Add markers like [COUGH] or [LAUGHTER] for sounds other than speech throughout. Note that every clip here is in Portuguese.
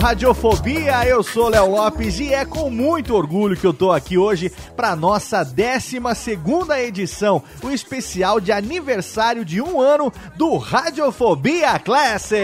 Radiofobia, eu sou Léo Lopes e é com muito orgulho que eu tô aqui hoje para nossa 12 segunda edição, o especial de aniversário de um ano do Radiofobia Classic.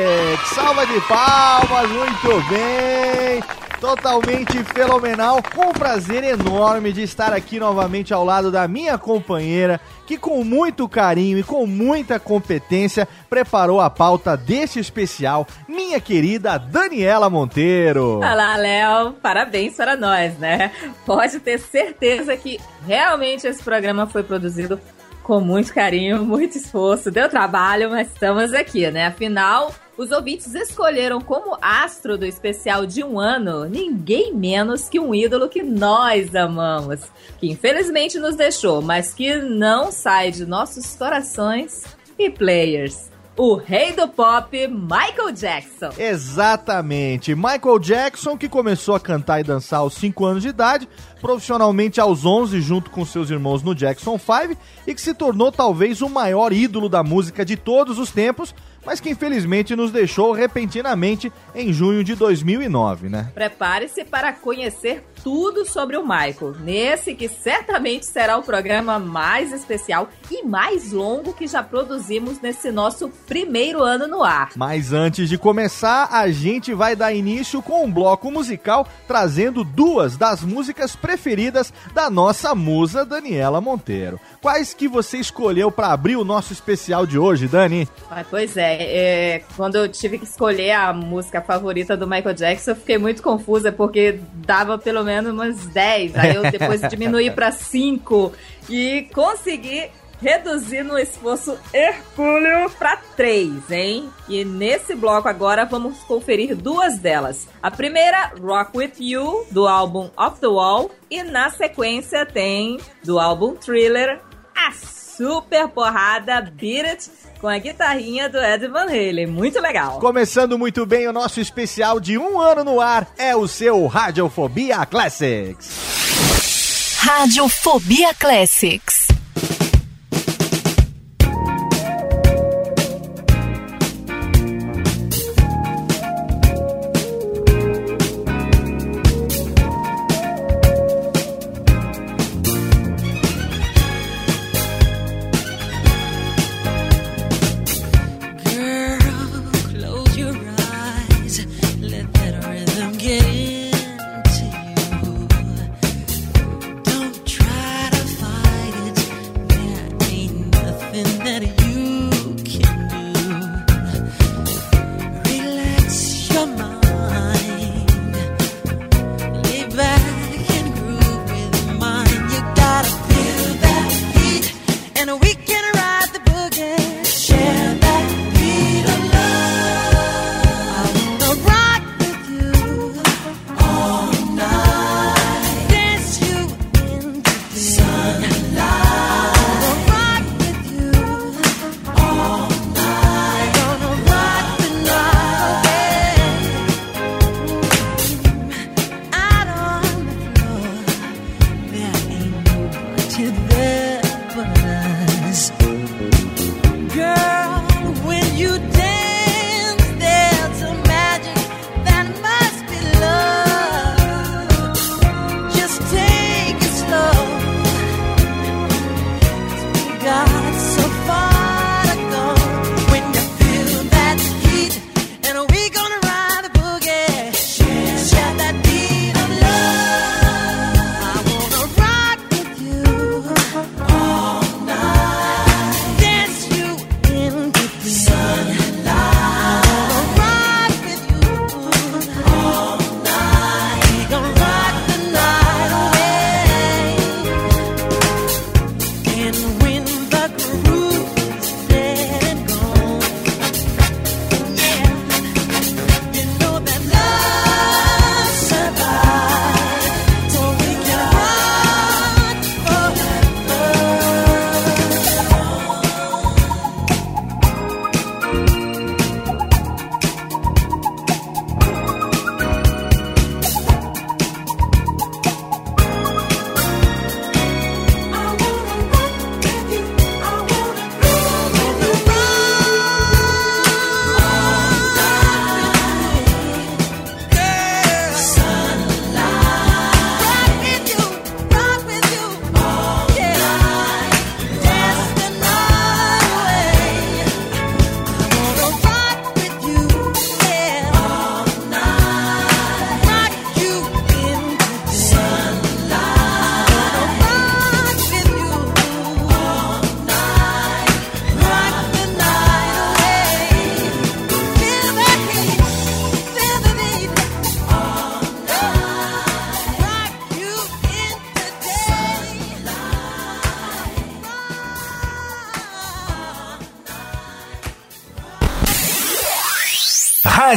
Salva de palmas, muito bem! Totalmente fenomenal, com um prazer enorme de estar aqui novamente ao lado da minha companheira, que com muito carinho e com muita competência preparou a pauta deste especial, minha querida Daniela Monteiro. Olá, Léo. Parabéns para nós, né? Pode ter certeza que realmente esse programa foi produzido com muito carinho, muito esforço. Deu trabalho, mas estamos aqui, né? Afinal, os ouvintes escolheram como astro do especial de um ano ninguém menos que um ídolo que nós amamos, que infelizmente nos deixou, mas que não sai de nossos corações e players. O rei do pop, Michael Jackson. Exatamente. Michael Jackson, que começou a cantar e dançar aos 5 anos de idade, profissionalmente aos 11, junto com seus irmãos no Jackson 5, e que se tornou talvez o maior ídolo da música de todos os tempos, mas que infelizmente nos deixou repentinamente em junho de 2009, né? Prepare-se para conhecer tudo sobre o Michael, nesse que certamente será o programa mais especial e mais longo que já produzimos nesse nosso primeiro ano no ar. Mas antes de começar, a gente vai dar início com um bloco musical trazendo duas das músicas preferidas da nossa musa Daniela Monteiro. Quais que você escolheu para abrir o nosso especial de hoje, Dani? Ah, pois é, é, quando eu tive que escolher a música favorita do Michael Jackson, eu fiquei muito confusa porque dava pelo menos umas 10, aí eu depois [LAUGHS] diminuí para 5 e consegui reduzir no esforço hercúleo para 3, hein? E nesse bloco agora vamos conferir duas delas. A primeira, Rock With You, do álbum Off The Wall, e na sequência tem do álbum Thriller, a super porrada Beat It, com a guitarrinha do Ed Van Halen. Muito legal. Começando muito bem o nosso especial de um ano no ar, é o seu Radiofobia Classics. Radiofobia Classics.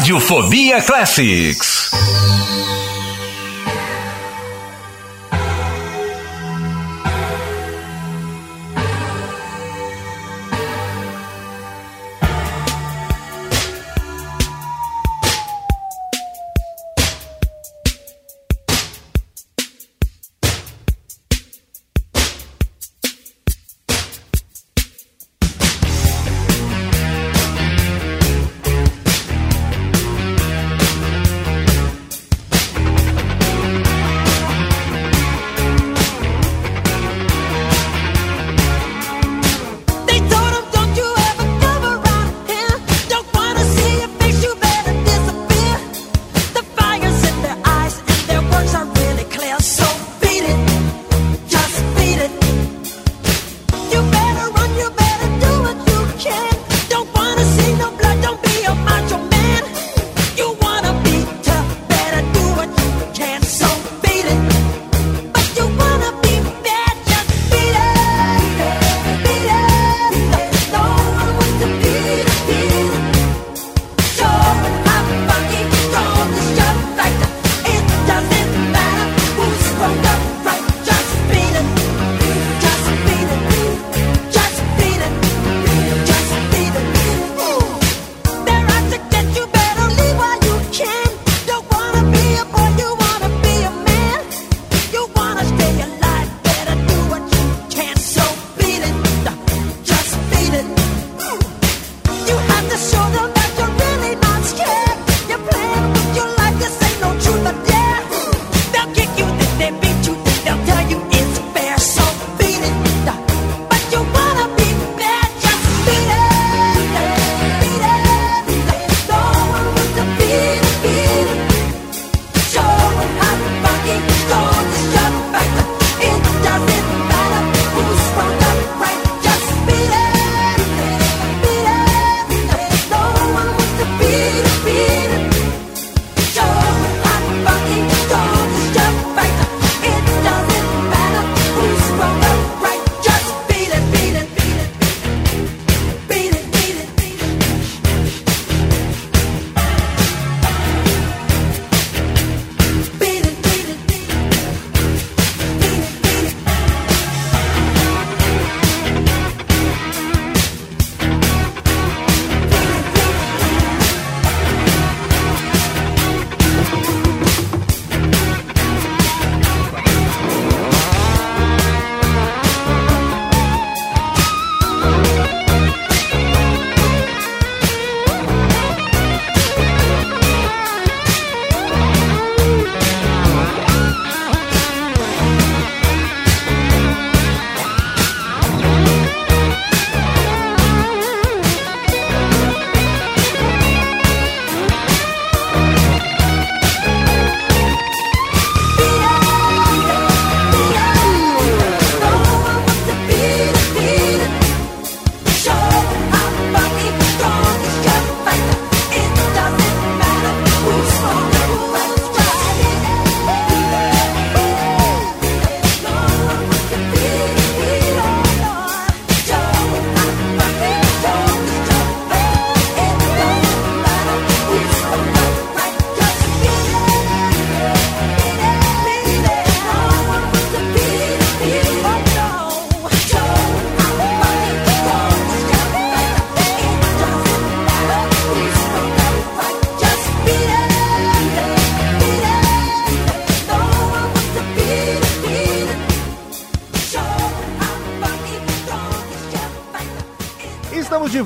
Radiofobia Classics.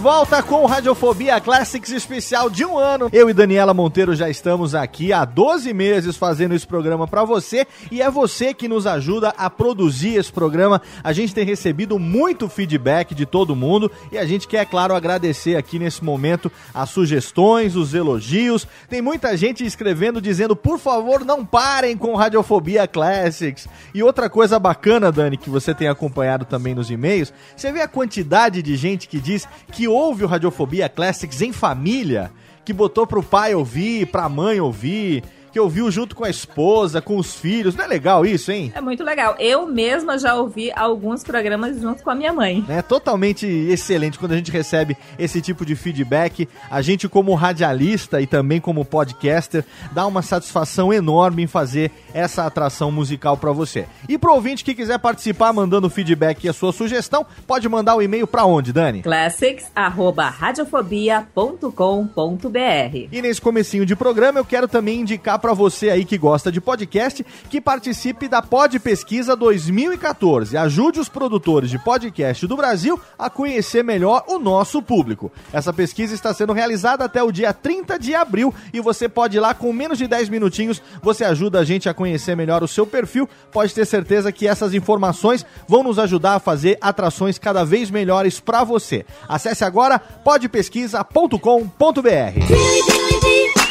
Durval volta com Radiofobia Classics especial de um ano. Eu e Daniela Monteiro já estamos aqui há 12 meses fazendo esse programa para você e é você que nos ajuda a produzir esse programa. A gente tem recebido muito feedback de todo mundo e a gente quer, claro, agradecer aqui nesse momento as sugestões, os elogios. Tem muita gente escrevendo dizendo, por favor, não parem com Radiofobia Classics. E outra coisa bacana, Dani, que você tem acompanhado também nos e-mails, você vê a quantidade de gente que diz que houve ouve o Radiofobia Classics em família, que botou pro pai ouvir, pra mãe ouvir, que ouviu junto com a esposa, com os filhos. Não é legal isso, hein? É muito legal. Eu mesma já ouvi alguns programas junto com a minha mãe. É totalmente excelente quando a gente recebe esse tipo de feedback. A gente, como radialista e também como podcaster, dá uma satisfação enorme em fazer essa atração musical para você. E pro ouvinte que quiser participar mandando feedback e a sua sugestão, pode mandar o e-mail para onde, Dani? classics@radiofobia.com.br. E nesse comecinho de programa eu quero também indicar para você aí que gosta de podcast que participe da Pod Pesquisa 2014. Ajude os produtores de podcast do Brasil a conhecer melhor o nosso público. Essa pesquisa está sendo realizada até o dia 30 de abril e você pode ir lá com menos de 10 minutinhos, você ajuda a gente a conhecer melhor o seu perfil. Pode ter certeza que essas informações vão nos ajudar a fazer atrações cada vez melhores para você. Acesse agora podpesquisa.com.br.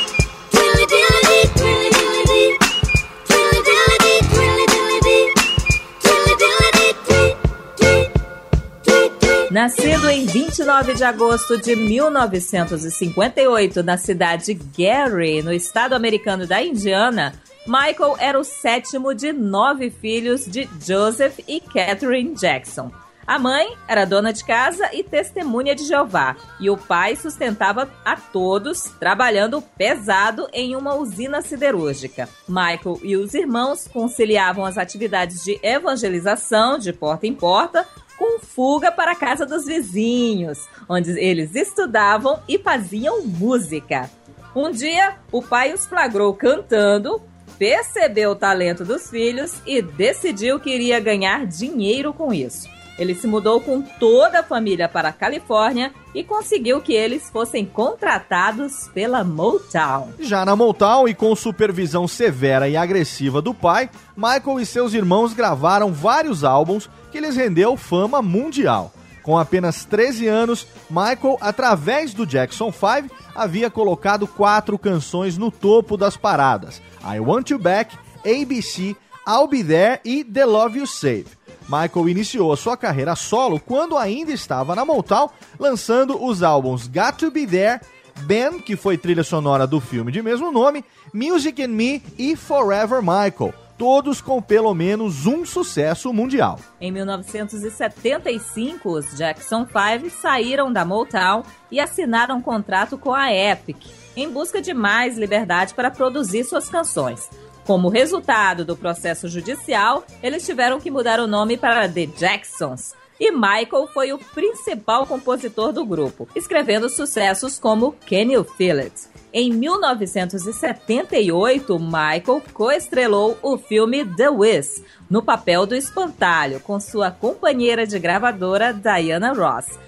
Nascido em 29 de agosto de 1958 na cidade de Gary, no estado americano da Indiana, Michael era o sétimo de nove filhos de Joseph e Catherine Jackson. A mãe era dona de casa e testemunha de Jeová, e o pai sustentava a todos, trabalhando pesado em uma usina siderúrgica. Michael e os irmãos conciliavam as atividades de evangelização de porta em porta com fuga para a casa dos vizinhos, onde eles estudavam e faziam música. Um dia, o pai os flagrou cantando, percebeu o talento dos filhos e decidiu que iria ganhar dinheiro com isso. Ele se mudou com toda a família para a Califórnia e conseguiu que eles fossem contratados pela Motown. Já na Motown e com supervisão severa e agressiva do pai, Michael e seus irmãos gravaram vários álbuns que lhes rendeu fama mundial. Com apenas 13 anos, Michael, através do Jackson 5, havia colocado quatro canções no topo das paradas: I Want You Back, ABC, I'll Be There e The Love You Save. Michael iniciou a sua carreira solo quando ainda estava na Motown, lançando os álbuns Got to Be There, Ben, que foi trilha sonora do filme de mesmo nome, Music and Me e Forever Michael, todos com pelo menos um sucesso mundial. Em 1975, os Jackson 5 saíram da Motown e assinaram um contrato com a Epic, em busca de mais liberdade para produzir suas canções. Como resultado do processo judicial, eles tiveram que mudar o nome para The Jacksons. E Michael foi o principal compositor do grupo, escrevendo sucessos como Can You Feel It? Em 1978, Michael coestrelou o filme The Wiz, no papel do espantalho, com sua companheira de gravadora Diana Ross,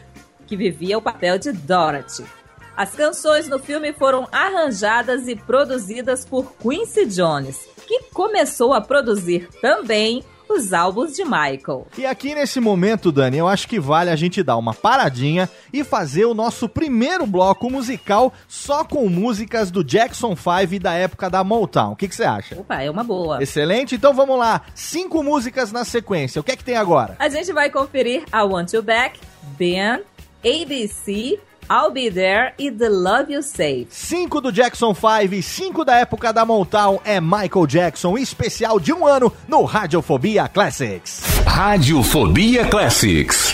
que vivia o papel de Dorothy. As canções no filme foram arranjadas e produzidas por Quincy Jones, que começou a produzir também os álbuns de Michael. E aqui nesse momento, Dani, eu acho que vale a gente dar uma paradinha e fazer o nosso primeiro bloco musical só com músicas do Jackson 5 e da época da Motown. O que você acha? Opa, é uma boa. Excelente, então vamos lá. Cinco músicas na sequência. O que é que tem agora? A gente vai conferir I Want You Back, Ben, ABC, I'll Be There e The Love You Save. Cinco do Jackson 5 e cinco da época da Motown é Michael Jackson, especial de um ano no Radiofobia Classics. Radiofobia Classics.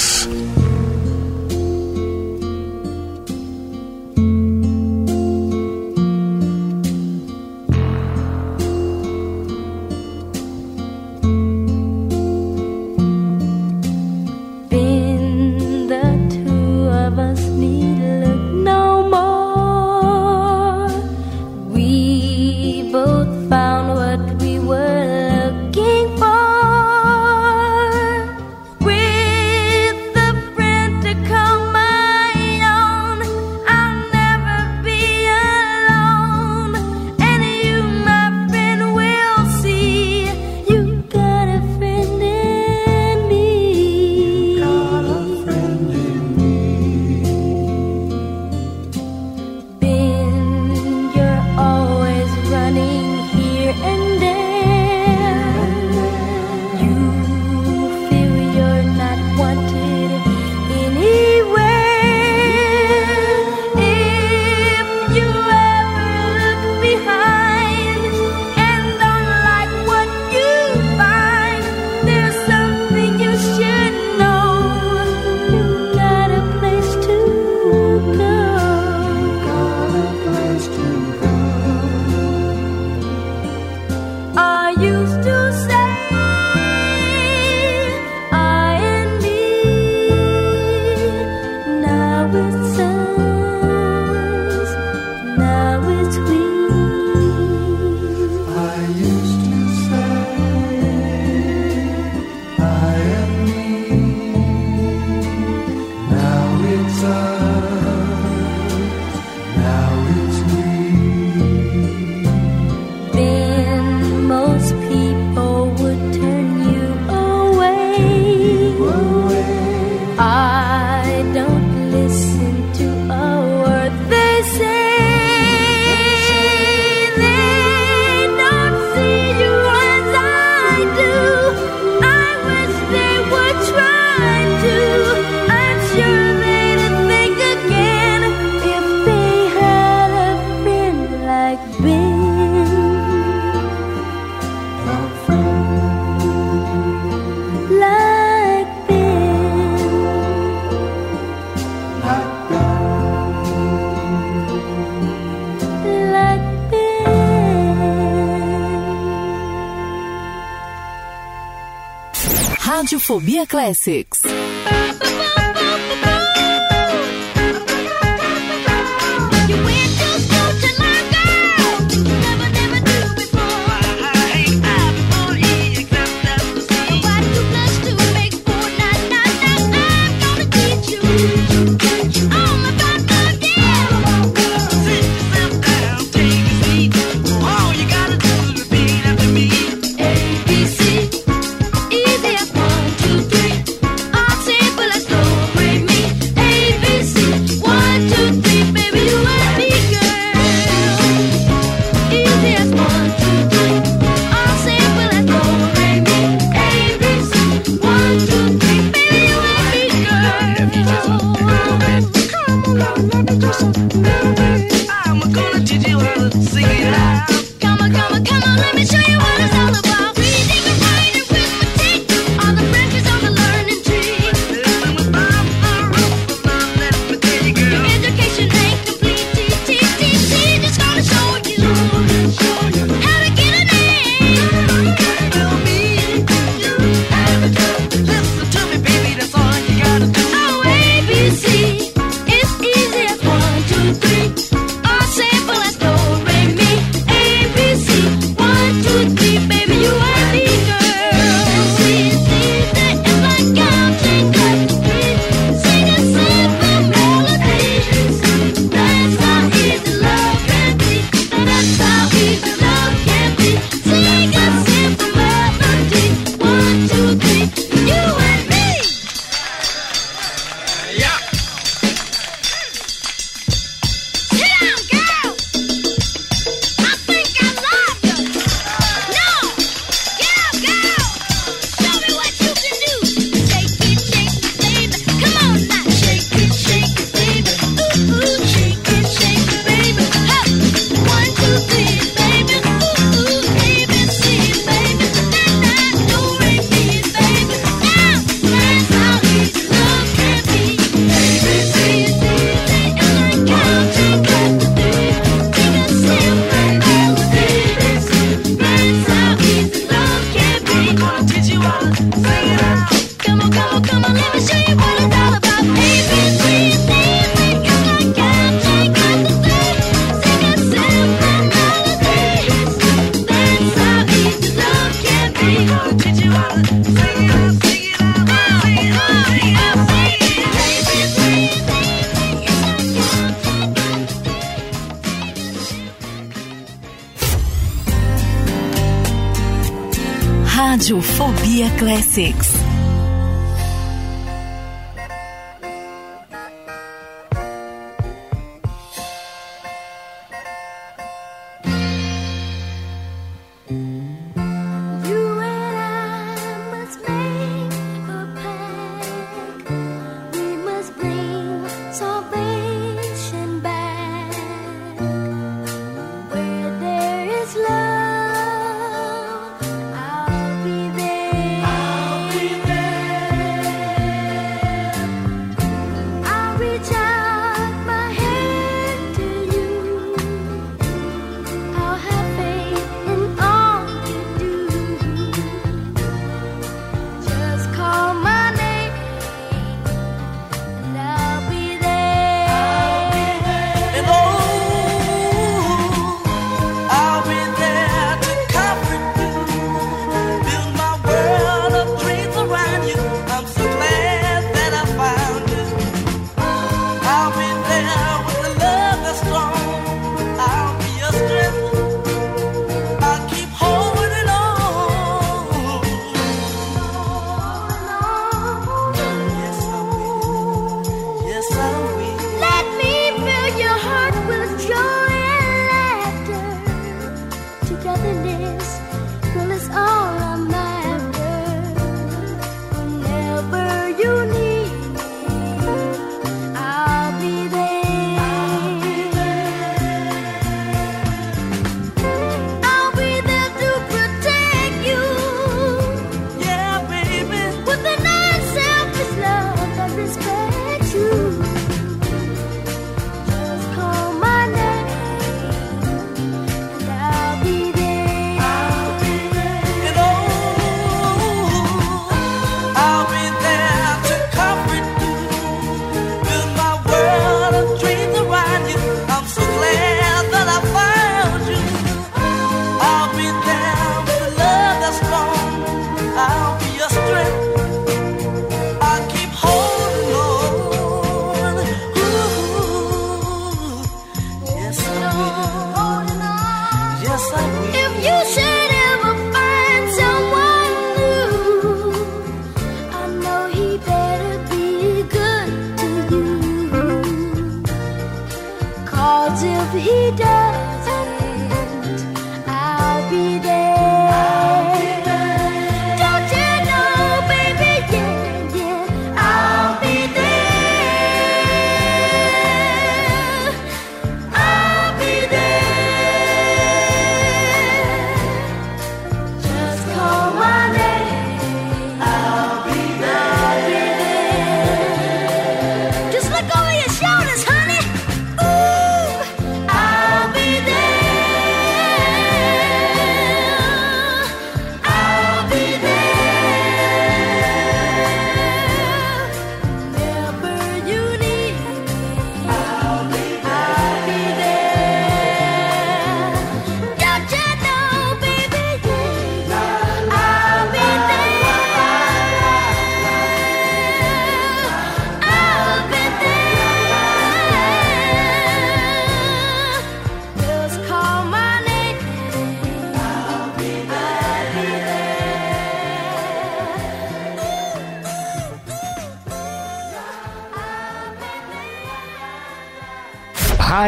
Radiofobia Classics.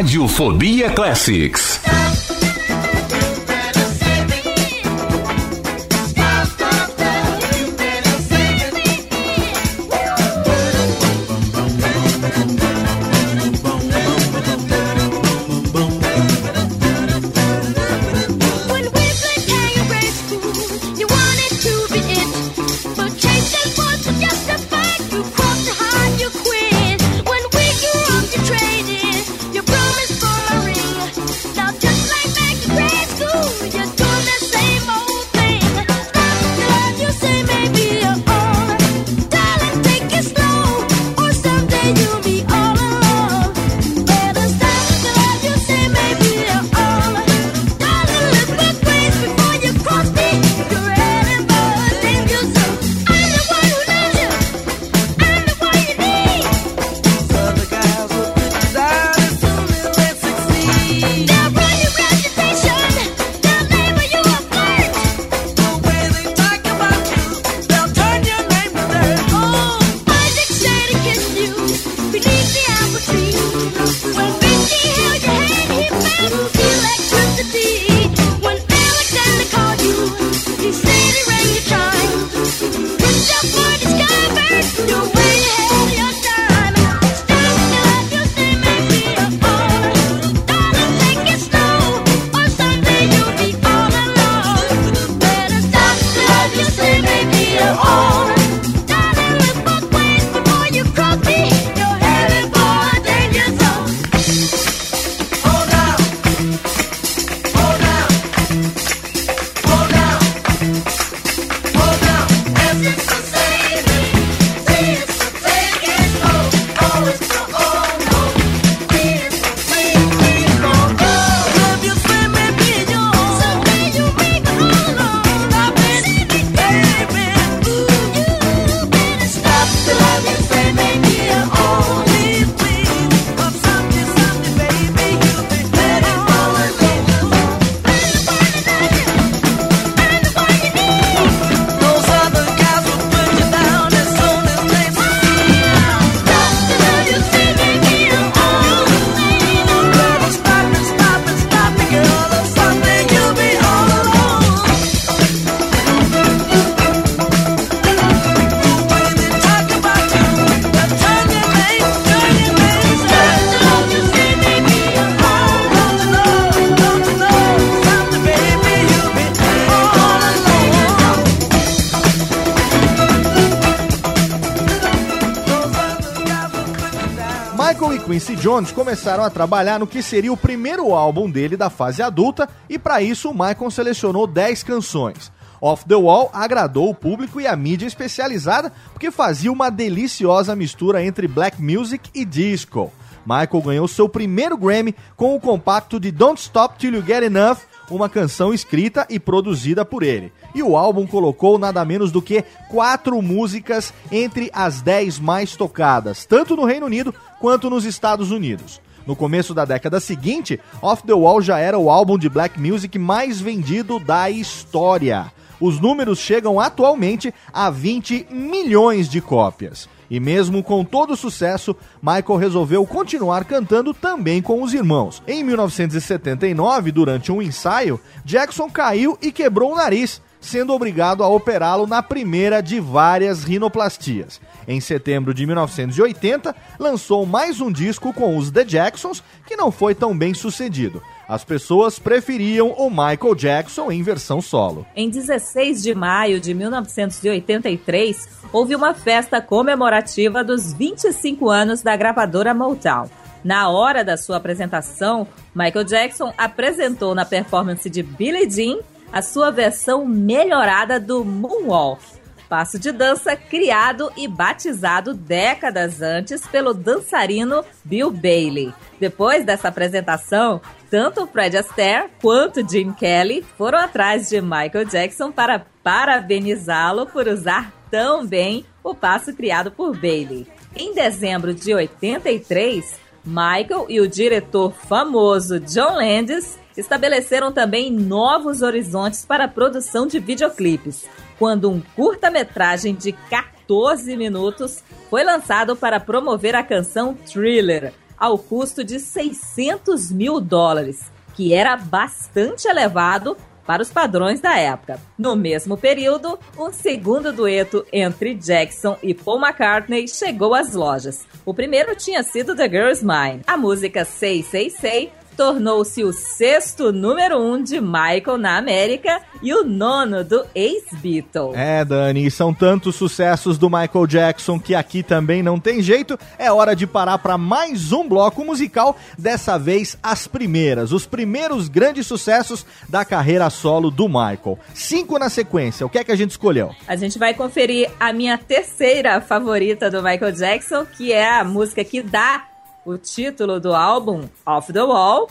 Radiofobia Classics. Quincy Jones começaram a trabalhar no que seria o primeiro álbum dele da fase adulta e para isso o Michael selecionou 10 canções. Off the Wall agradou o público e a mídia especializada porque fazia uma deliciosa mistura entre black music e disco. Michael ganhou seu primeiro Grammy com o compacto de Don't Stop Till You Get Enough, uma canção escrita e produzida por ele. E o álbum colocou nada menos do que quatro músicas entre as dez mais tocadas, tanto no Reino Unido quanto nos Estados Unidos. No começo da década seguinte, Off the Wall já era o álbum de black music mais vendido da história. Os números chegam atualmente a 20 milhões de cópias. E mesmo com todo o sucesso, Michael resolveu continuar cantando também com os irmãos. Em 1979, durante um ensaio, Jackson caiu e quebrou o nariz, sendo obrigado a operá-lo na primeira de várias rinoplastias. Em setembro de 1980, lançou mais um disco com os The Jacksons, que não foi tão bem sucedido. As pessoas preferiam o Michael Jackson em versão solo. Em 16 de maio de 1983, houve uma festa comemorativa dos 25 anos da gravadora Motown. Na hora da sua apresentação, Michael Jackson apresentou na performance de Billie Jean a sua versão melhorada do Moonwalk, passo de dança criado e batizado décadas antes pelo dançarino Bill Bailey. Depois dessa apresentação, tanto Fred Astaire quanto Jim Kelly foram atrás de Michael Jackson para parabenizá-lo por usar tão bem o passo criado por Bailey. Em dezembro de 83, Michael e o diretor famoso John Landis estabeleceram também novos horizontes para a produção de videoclipes, quando um curta-metragem de 14 minutos foi lançado para promover a canção Thriller, ao custo de 600 mil dólares, que era bastante elevado para os padrões da época. No mesmo período, um segundo dueto entre Jackson e Paul McCartney chegou às lojas. O primeiro tinha sido The Girl's Mine. A música Say Say Say tornou-se o sexto número um de Michael na América e o nono do ex-Beatle. É, Dani, são tantos sucessos do Michael Jackson que aqui também não tem jeito. É hora de parar para mais um bloco musical, dessa vez as primeiras, os primeiros grandes sucessos da carreira solo do Michael. Cinco na sequência, o que é que a gente escolheu? A gente vai conferir a minha terceira favorita do Michael Jackson, que é a música que dá o título do álbum, Off the Wall.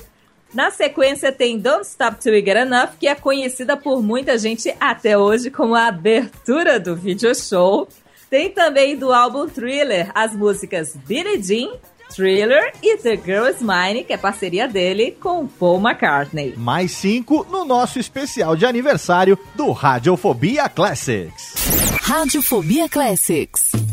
Na sequência tem Don't Stop Till You Get Enough, que é conhecida por muita gente até hoje como a abertura do video show. Tem também do álbum Thriller as músicas Billie Jean, Thriller e The Girl Is Mine, que é parceria dele com Paul McCartney. Mais cinco no nosso especial de aniversário do Radiofobia Classics. Radiofobia Classics.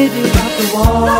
Living off the wall.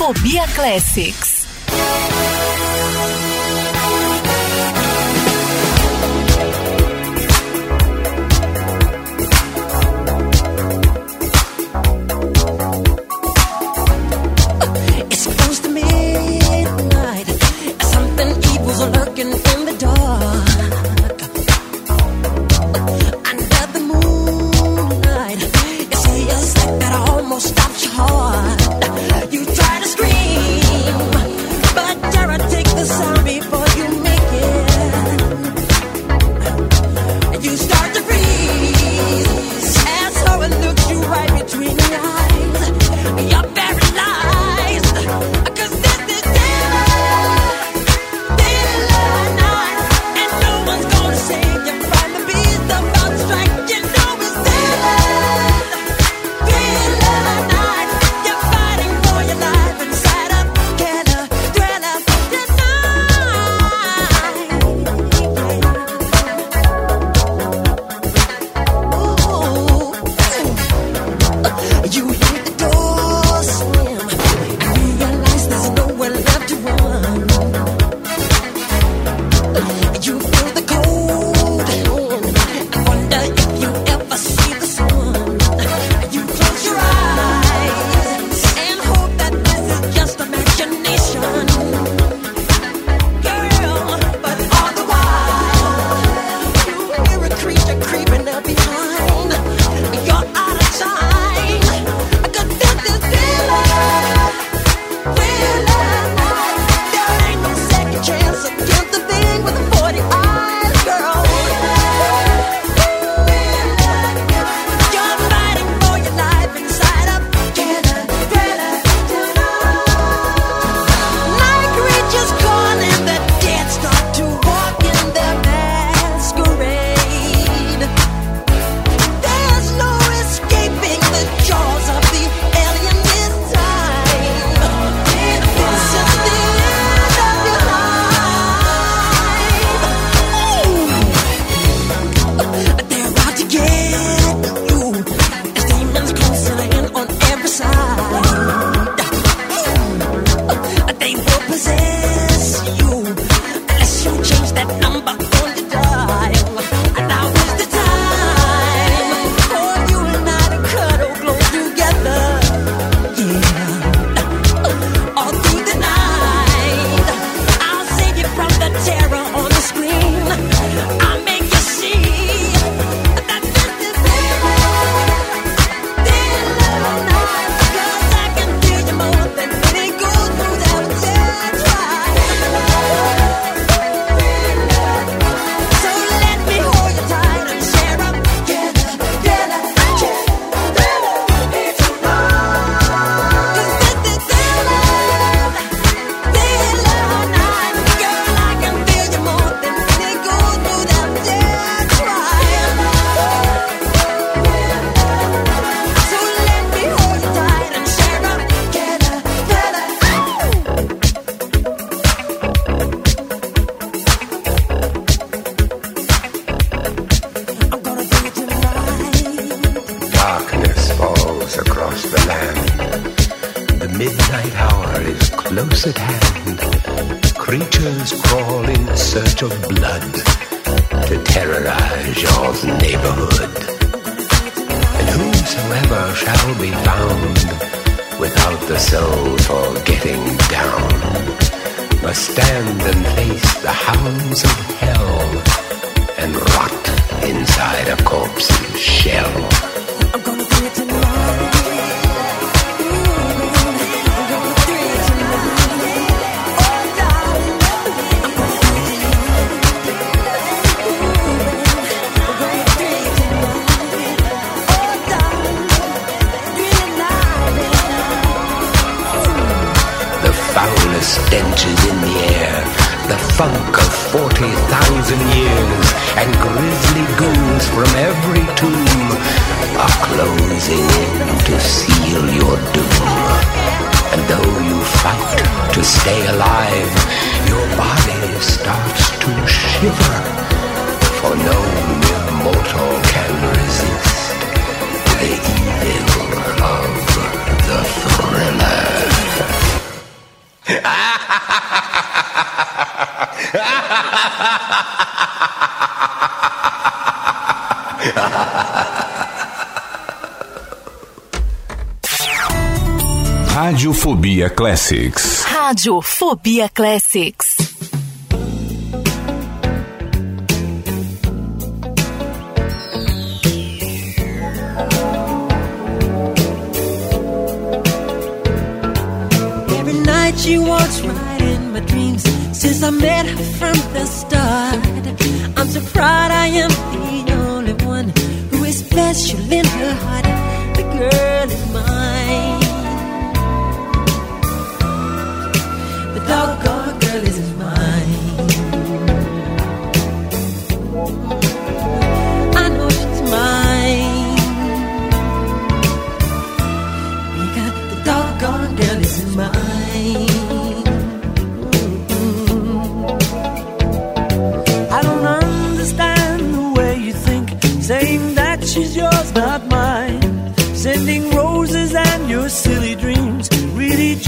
Radiofobia Classics. To stay alive, your body starts to shiver, for no mortal can resist the evil of the thriller. [LAUGHS] Radiofobia Classics. Rádio Fobia Classics. Every night she walks right in my dreams since I met her from the start. I'm so proud I am the only one who is special in her heart. The girl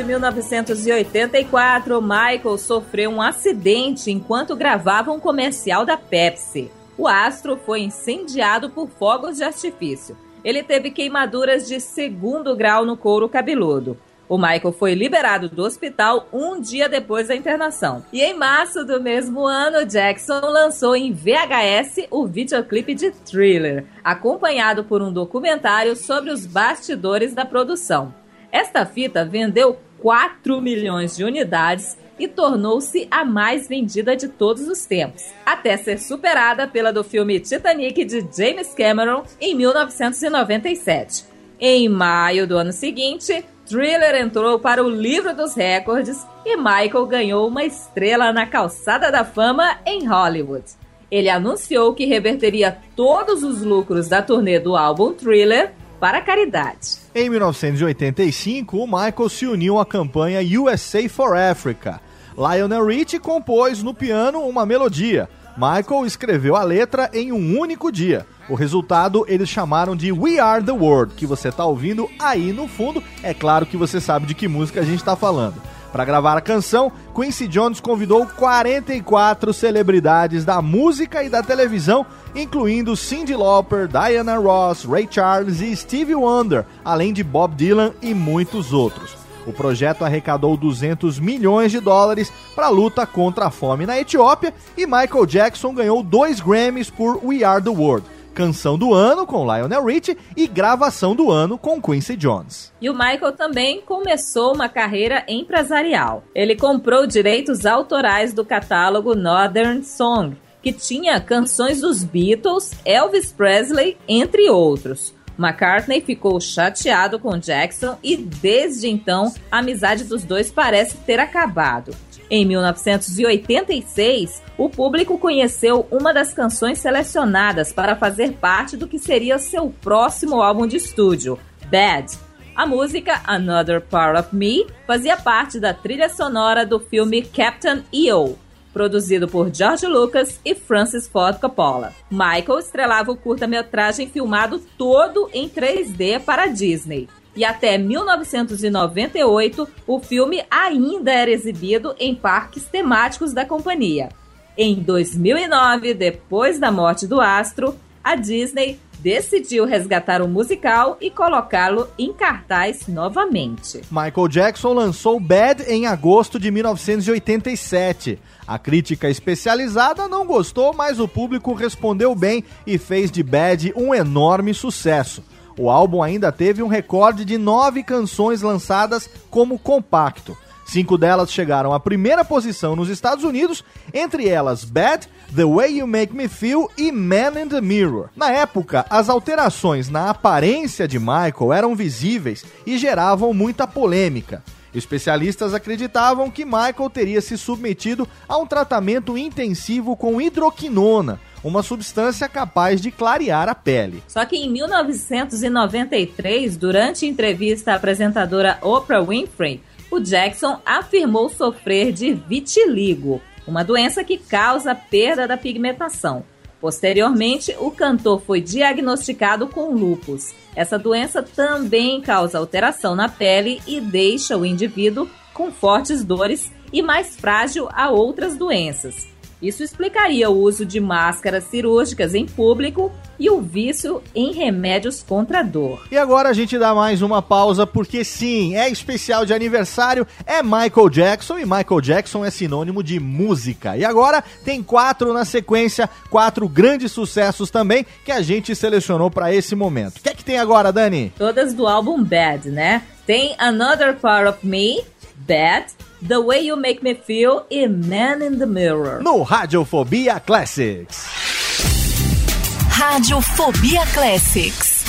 de 1984, Michael sofreu um acidente enquanto gravava um comercial da Pepsi. O astro foi incendiado por fogos de artifício. Ele teve queimaduras de segundo grau no couro cabeludo. O Michael foi liberado do hospital um dia depois da internação. E em março do mesmo ano, Jackson lançou em VHS o videoclipe de Thriller, acompanhado por um documentário sobre os bastidores da produção. Esta fita vendeu 4 milhões de unidades e tornou-se a mais vendida de todos os tempos, até ser superada pela do filme Titanic de James Cameron em 1997. Em maio do ano seguinte, Thriller entrou para o livro dos recordes e Michael ganhou uma estrela na calçada da fama em Hollywood. Ele anunciou que reverteria todos os lucros da turnê do álbum Thriller para a caridade. Em 1985, o Michael se uniu à campanha USA for Africa. Lionel Richie compôs no piano uma melodia. Michael escreveu a letra em um único dia. O resultado eles chamaram de We Are the World, que você está ouvindo aí no fundo. É claro que você sabe de que música a gente está falando. Para gravar a canção, Quincy Jones convidou 44 celebridades da música e da televisão, incluindo Cyndi Lauper, Diana Ross, Ray Charles e Stevie Wonder, além de Bob Dylan e muitos outros. O projeto arrecadou 200 milhões de dólares para a luta contra a fome na Etiópia e Michael Jackson ganhou dois Grammys por We Are the World. Canção do ano com Lionel Richie e gravação do ano com Quincy Jones. E o Michael também começou uma carreira empresarial. Ele comprou direitos autorais do catálogo Northern Song, que tinha canções dos Beatles, Elvis Presley, entre outros. McCartney ficou chateado com Jackson e desde então a amizade dos dois parece ter acabado. Em 1986, o público conheceu uma das canções selecionadas para fazer parte do que seria seu próximo álbum de estúdio, Bad. A música Another Part of Me fazia parte da trilha sonora do filme Captain EO, produzido por George Lucas e Francis Ford Coppola. Michael estrelava o curta-metragem filmado todo em 3D para a Disney. E até 1998, o filme ainda era exibido em parques temáticos da companhia. Em 2009, depois da morte do astro, a Disney decidiu resgatar o musical e colocá-lo em cartaz novamente. Michael Jackson lançou Bad em agosto de 1987. A crítica especializada não gostou, mas o público respondeu bem e fez de Bad um enorme sucesso. O álbum ainda teve um recorde de nove canções lançadas como compacto. Cinco delas chegaram à primeira posição nos Estados Unidos, entre elas Bad, The Way You Make Me Feel e Man in the Mirror. Na época, as alterações na aparência de Michael eram visíveis e geravam muita polêmica. Especialistas acreditavam que Michael teria se submetido a um tratamento intensivo com hidroquinona, uma substância capaz de clarear a pele. Só que em 1993, durante entrevista à apresentadora Oprah Winfrey, o Jackson afirmou sofrer de vitiligo, uma doença que causa perda da pigmentação. Posteriormente, o cantor foi diagnosticado com lupus. Essa doença também causa alteração na pele e deixa o indivíduo com fortes dores e mais frágil a outras doenças. Isso explicaria o uso de máscaras cirúrgicas em público e o vício em remédios contra a dor. E agora a gente dá mais uma pausa porque sim, é especial de aniversário, é Michael Jackson e Michael Jackson é sinônimo de música. E agora tem quatro na sequência, quatro grandes sucessos também que a gente selecionou para esse momento. O que é que tem agora, Dani? Todas do álbum Bad, né? Tem Another Part of Me, Bad, The Way You Make Me Feel e Man in the Mirror. No Radiofobia Classics. Radiofobia Classics.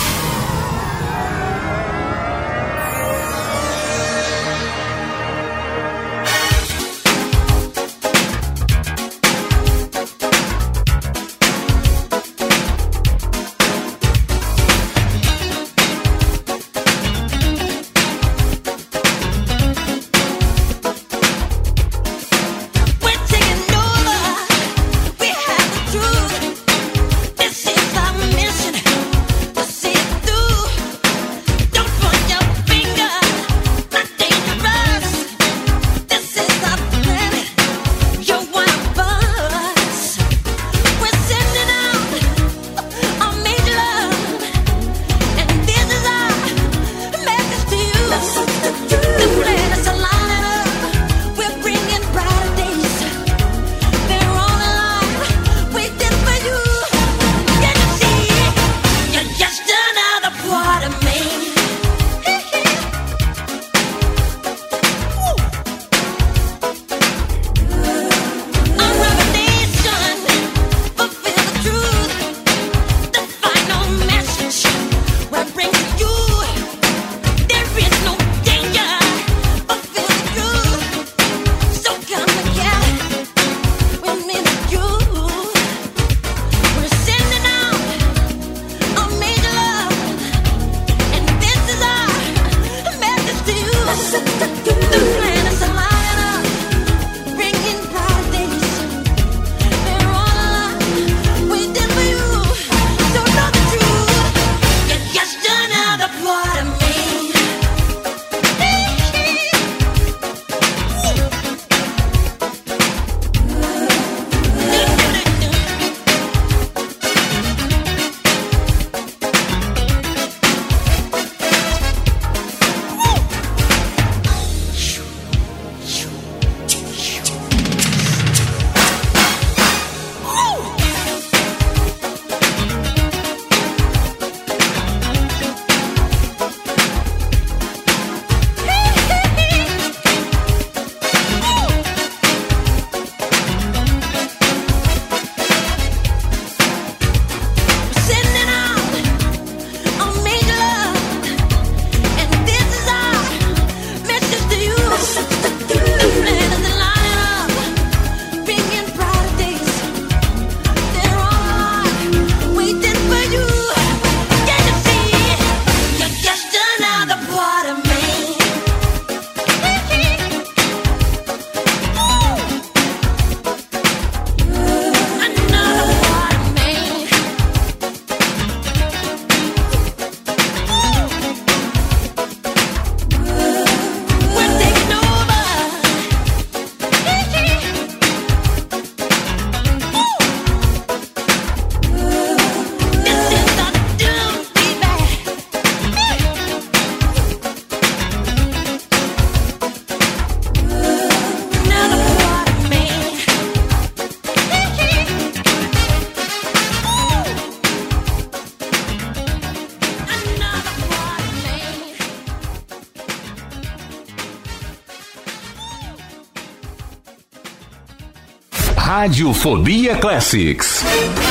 Radiofobia Classics.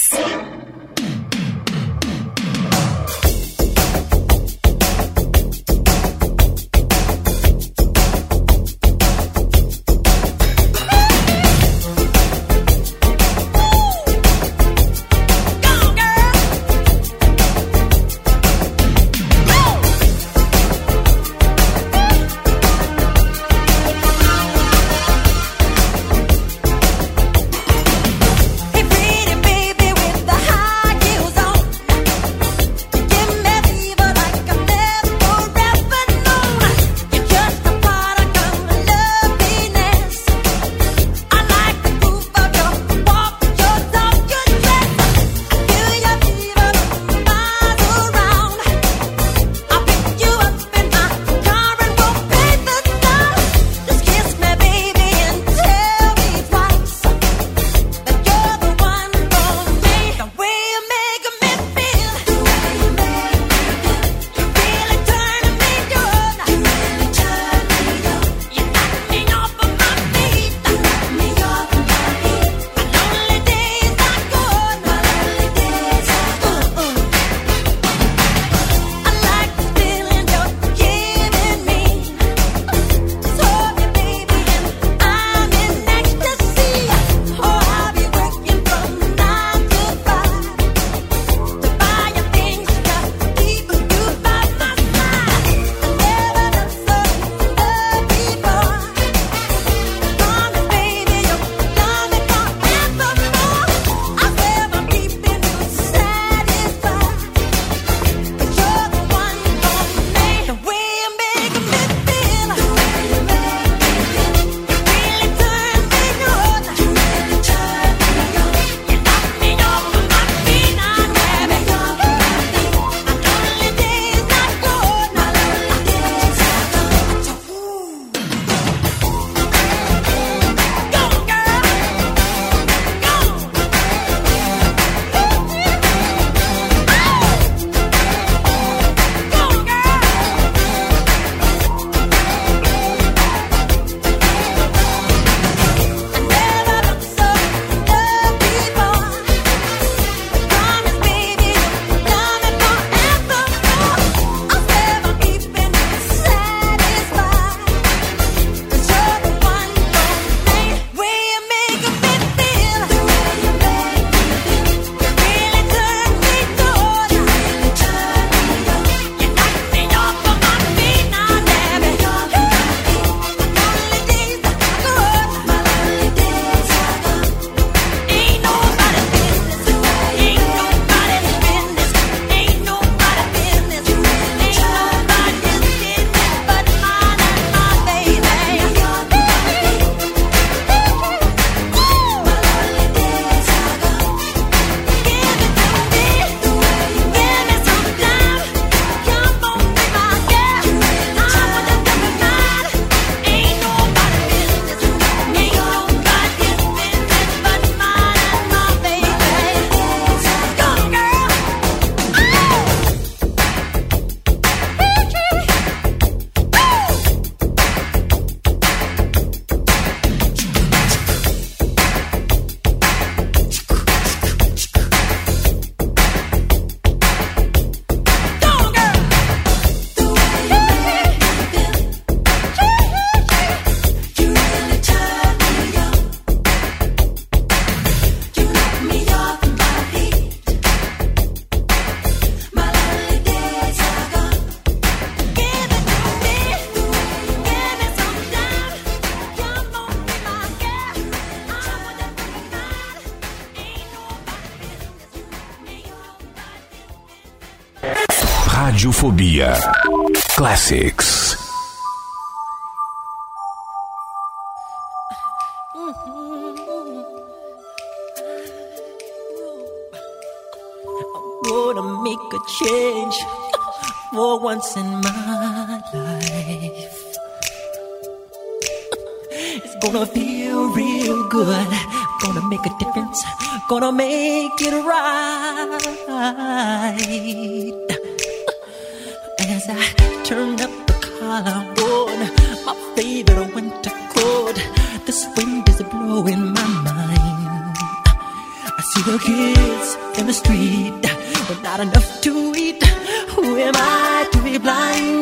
Radiofobia Classics. Wanna make a change for once in my life. It's gonna feel real good. Gonna make a difference. Gonna make it right as I turned up the collar on my favorite winter coat. This wind is blowing my mind. I see the kids in the street, but not enough to eat. Who am I to be blind?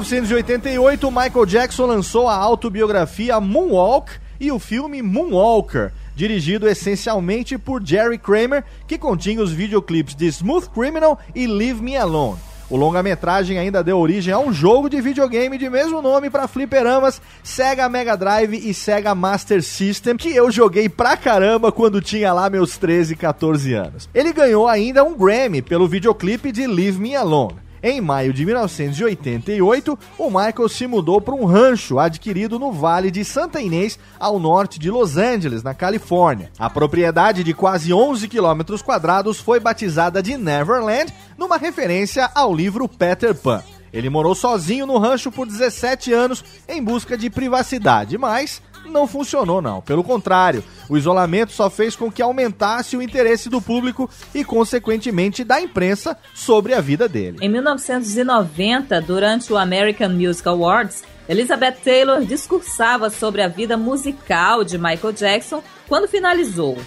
1988, Michael Jackson lançou a autobiografia Moonwalk e o filme Moonwalker, dirigido essencialmente por Jerry Kramer, que continha os videoclipes de Smooth Criminal e Leave Me Alone. O longa-metragem ainda deu origem a um jogo de videogame de mesmo nome para fliperamas Sega Mega Drive e Sega Master System, que eu joguei pra caramba quando tinha lá meus 13, 14 anos. Ele ganhou ainda um Grammy pelo videoclipe de Leave Me Alone. Em maio de 1988, o Michael se mudou para um rancho adquirido no Vale de Santa Inês, ao norte de Los Angeles, na Califórnia. A propriedade de quase 11 quilômetros quadrados foi batizada de Neverland, numa referência ao livro Peter Pan. Ele morou sozinho no rancho por 17 anos em busca de privacidade, mas não funcionou não. Pelo contrário, o isolamento só fez com que aumentasse o interesse do público e, consequentemente, da imprensa sobre a vida dele. Em 1990, durante o American Music Awards, Elizabeth Taylor discursava sobre a vida musical de Michael Jackson quando finalizou.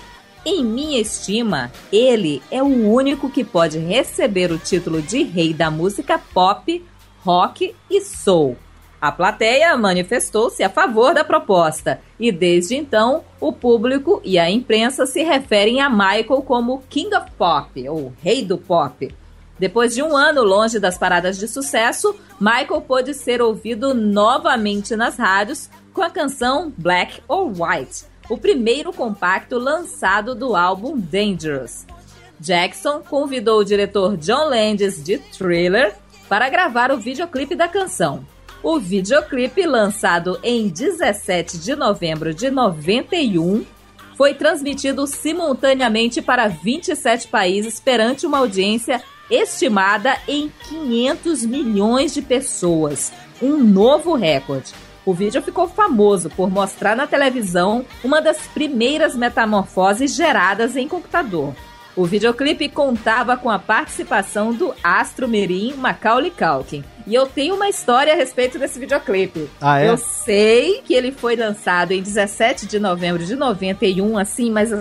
Em minha estima, ele é o único que pode receber o título de rei da música pop, rock e soul. A plateia manifestou-se a favor da proposta e desde então o público e a imprensa se referem a Michael como King of Pop, ou Rei do Pop. Depois de um ano longe das paradas de sucesso, Michael pôde ser ouvido novamente nas rádios com a canção Black or White, o primeiro compacto lançado do álbum Dangerous. Jackson convidou o diretor John Landis de Thriller para gravar o videoclipe da canção. O videoclipe, lançado em 17 de novembro de 91, foi transmitido simultaneamente para 27 países perante uma audiência estimada em 500 milhões de pessoas, um novo recorde. O vídeo ficou famoso por mostrar na televisão uma das primeiras metamorfoses geradas em computador. O videoclipe contava com a participação do astro mirim Macaulay Culkin. E eu tenho uma história a respeito desse videoclipe. Ah, é? Eu sei que ele foi lançado em 17 de novembro de 91, assim, mas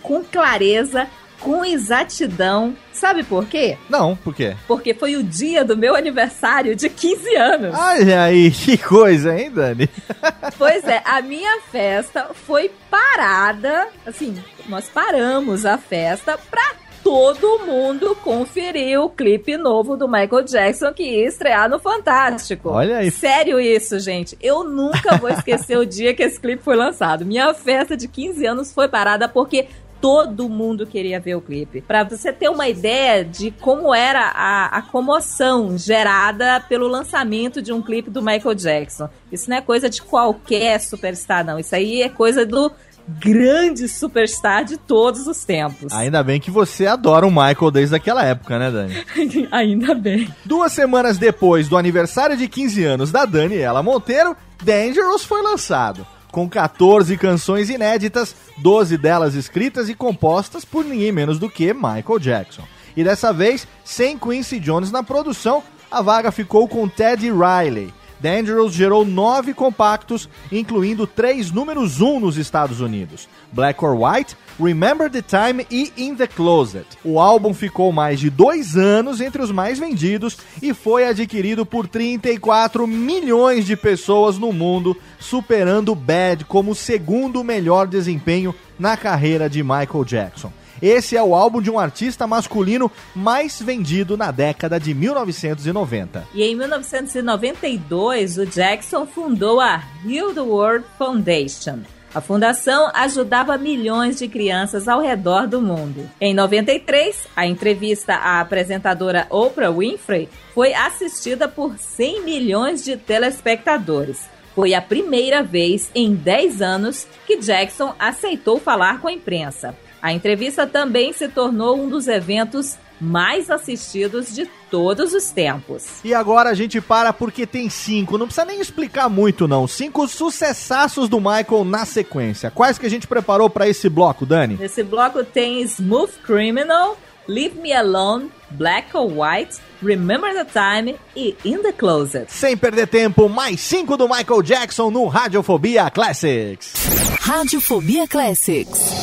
com clareza, com exatidão. Sabe por quê? Não, por quê? Porque foi o dia do meu aniversário de 15 anos. Olha aí, que coisa, hein, Dani? [LAUGHS] Pois é, a minha festa foi parada, assim, nós paramos a festa pra todo mundo conferir o clipe novo do Michael Jackson que ia estrear no Fantástico. Olha aí. Sério isso, gente. Eu nunca vou [LAUGHS] esquecer o dia que esse clipe foi lançado. Minha festa de 15 anos foi parada porque todo mundo queria ver o clipe. Pra você ter uma ideia de como era a, a comoção gerada pelo lançamento de um clipe do Michael Jackson. Isso não é coisa de qualquer superstar, não. Isso aí é coisa do grande superstar de todos os tempos. Ainda bem que você adora o Michael desde aquela época, né, Dani? [LAUGHS] Ainda bem. Duas semanas depois do aniversário de 15 anos da Daniela Monteiro, Dangerous foi lançado. Com 14 canções inéditas, 12 delas escritas e compostas por ninguém menos do que Michael Jackson. E dessa vez, sem Quincy Jones na produção, a vaga ficou com Teddy Riley. Dangerous gerou nove compactos, incluindo três números um nos Estados Unidos: Black or White, Remember the Time e In the Closet. O álbum ficou mais de dois anos entre os mais vendidos e foi adquirido por 34 milhões de pessoas no mundo, superando Bad como segundo melhor desempenho na carreira de Michael Jackson. Esse é o álbum de um artista masculino mais vendido na década de 1990. E em 1992, o Jackson fundou a Heal the World Foundation. A fundação ajudava milhões de crianças ao redor do mundo. Em 93, a entrevista à apresentadora Oprah Winfrey foi assistida por 100 milhões de telespectadores. Foi a primeira vez em 10 anos que Jackson aceitou falar com a imprensa. A entrevista também se tornou um dos eventos mais assistidos de todos os tempos. E agora a gente para porque tem cinco, não precisa nem explicar muito não. Cinco sucessaços do Michael na sequência. Quais que a gente preparou para esse bloco, Dani? Nesse bloco tem Smooth Criminal, Leave Me Alone, Black or White, Remember the Time e In the Closet. Sem perder tempo, mais cinco do Michael Jackson no Radiofobia Classics. Radiofobia Classics.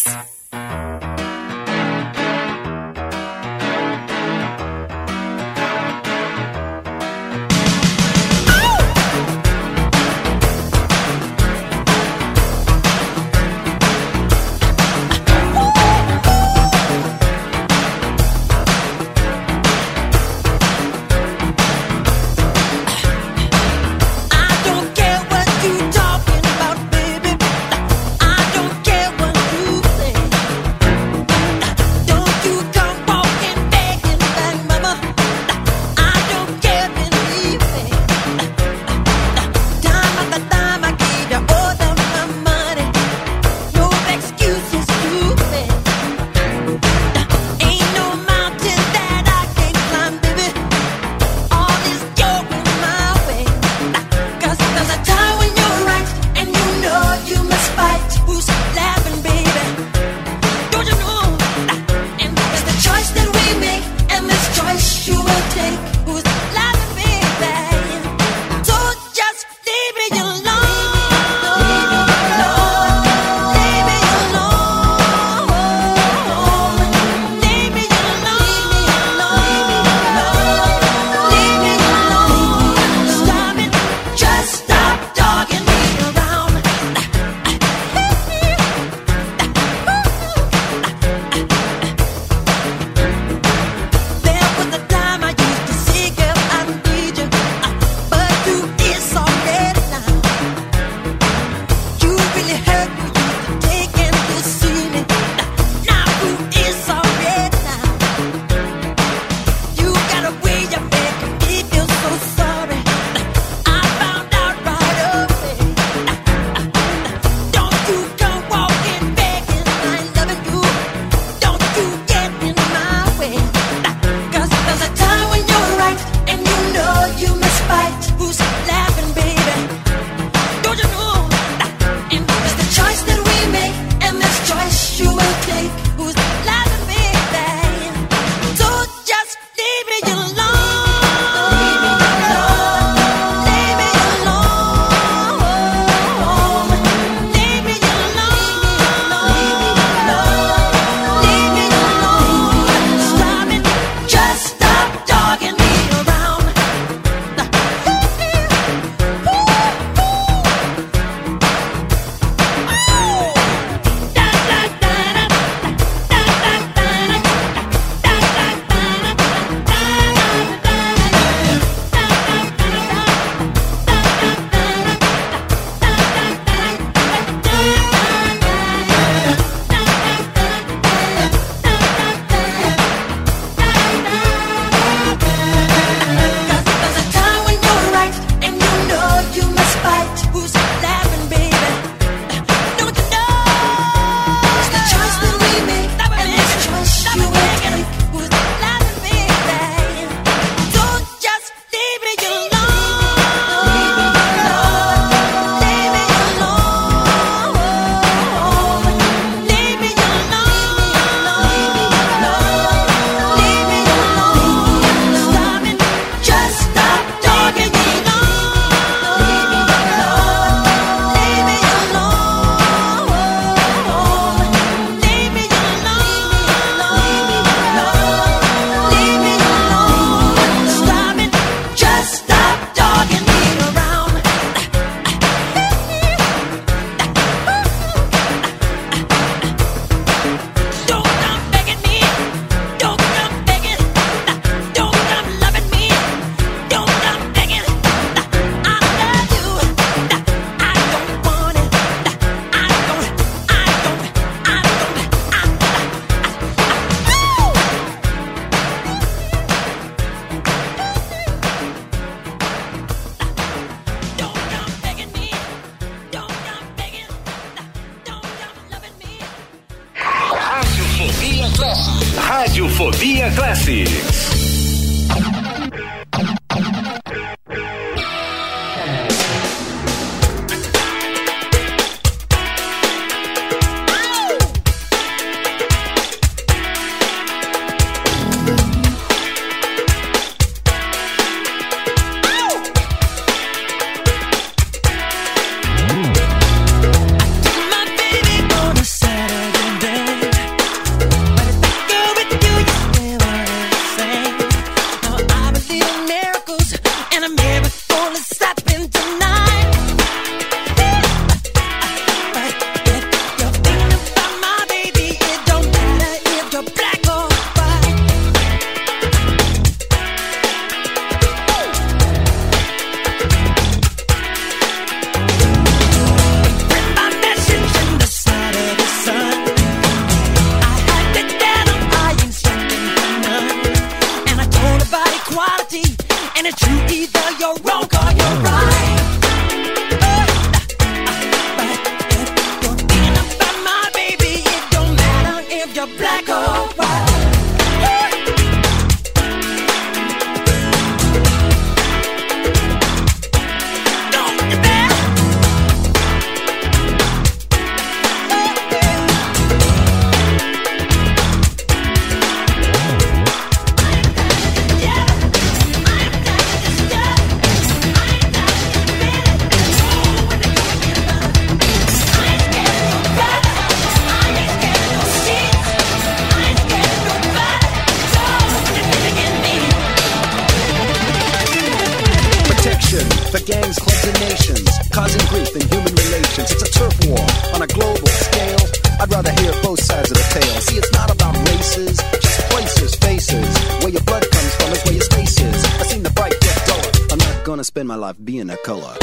My life being a color.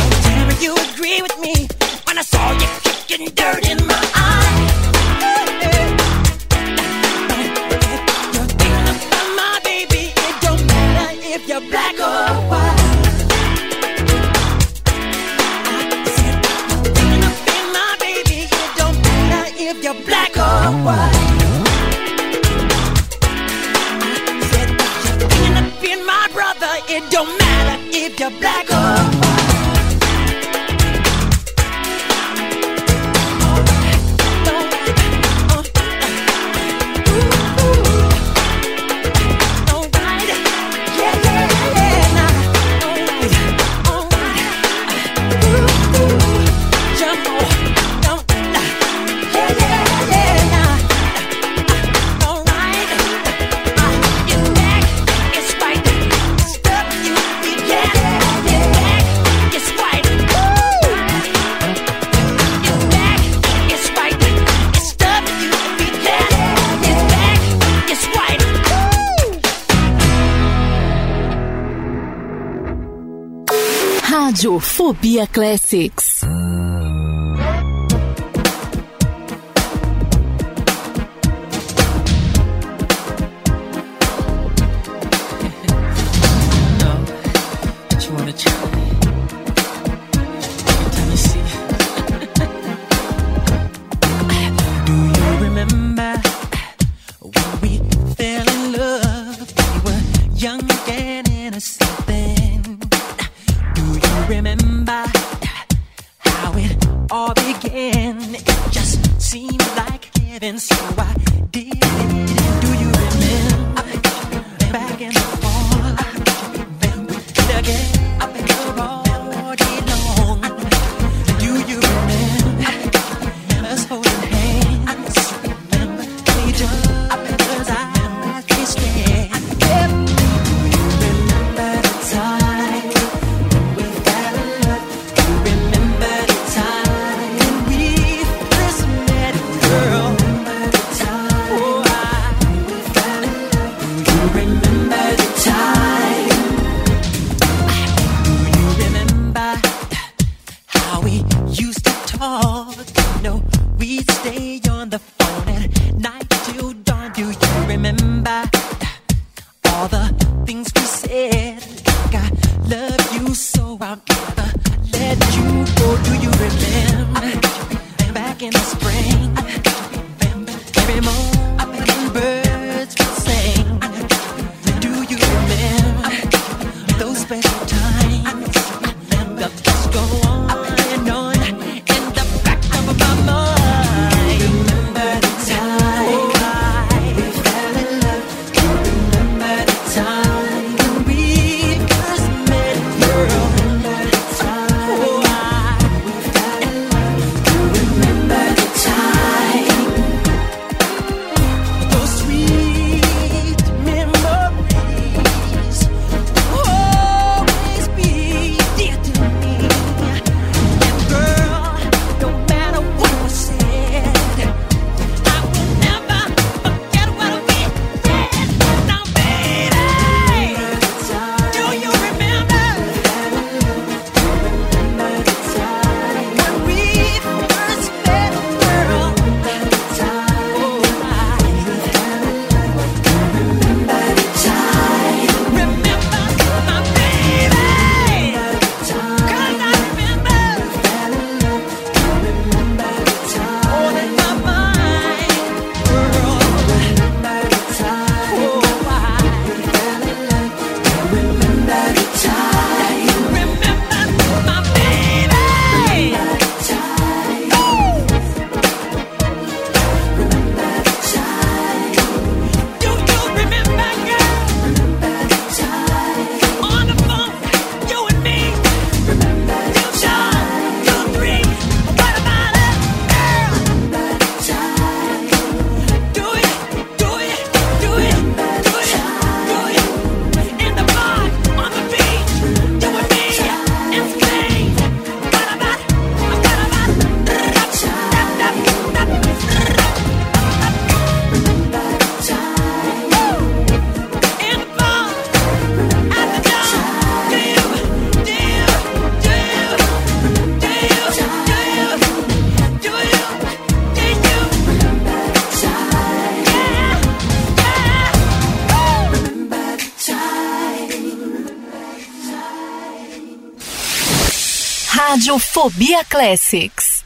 Classics. Radiofobia Classics.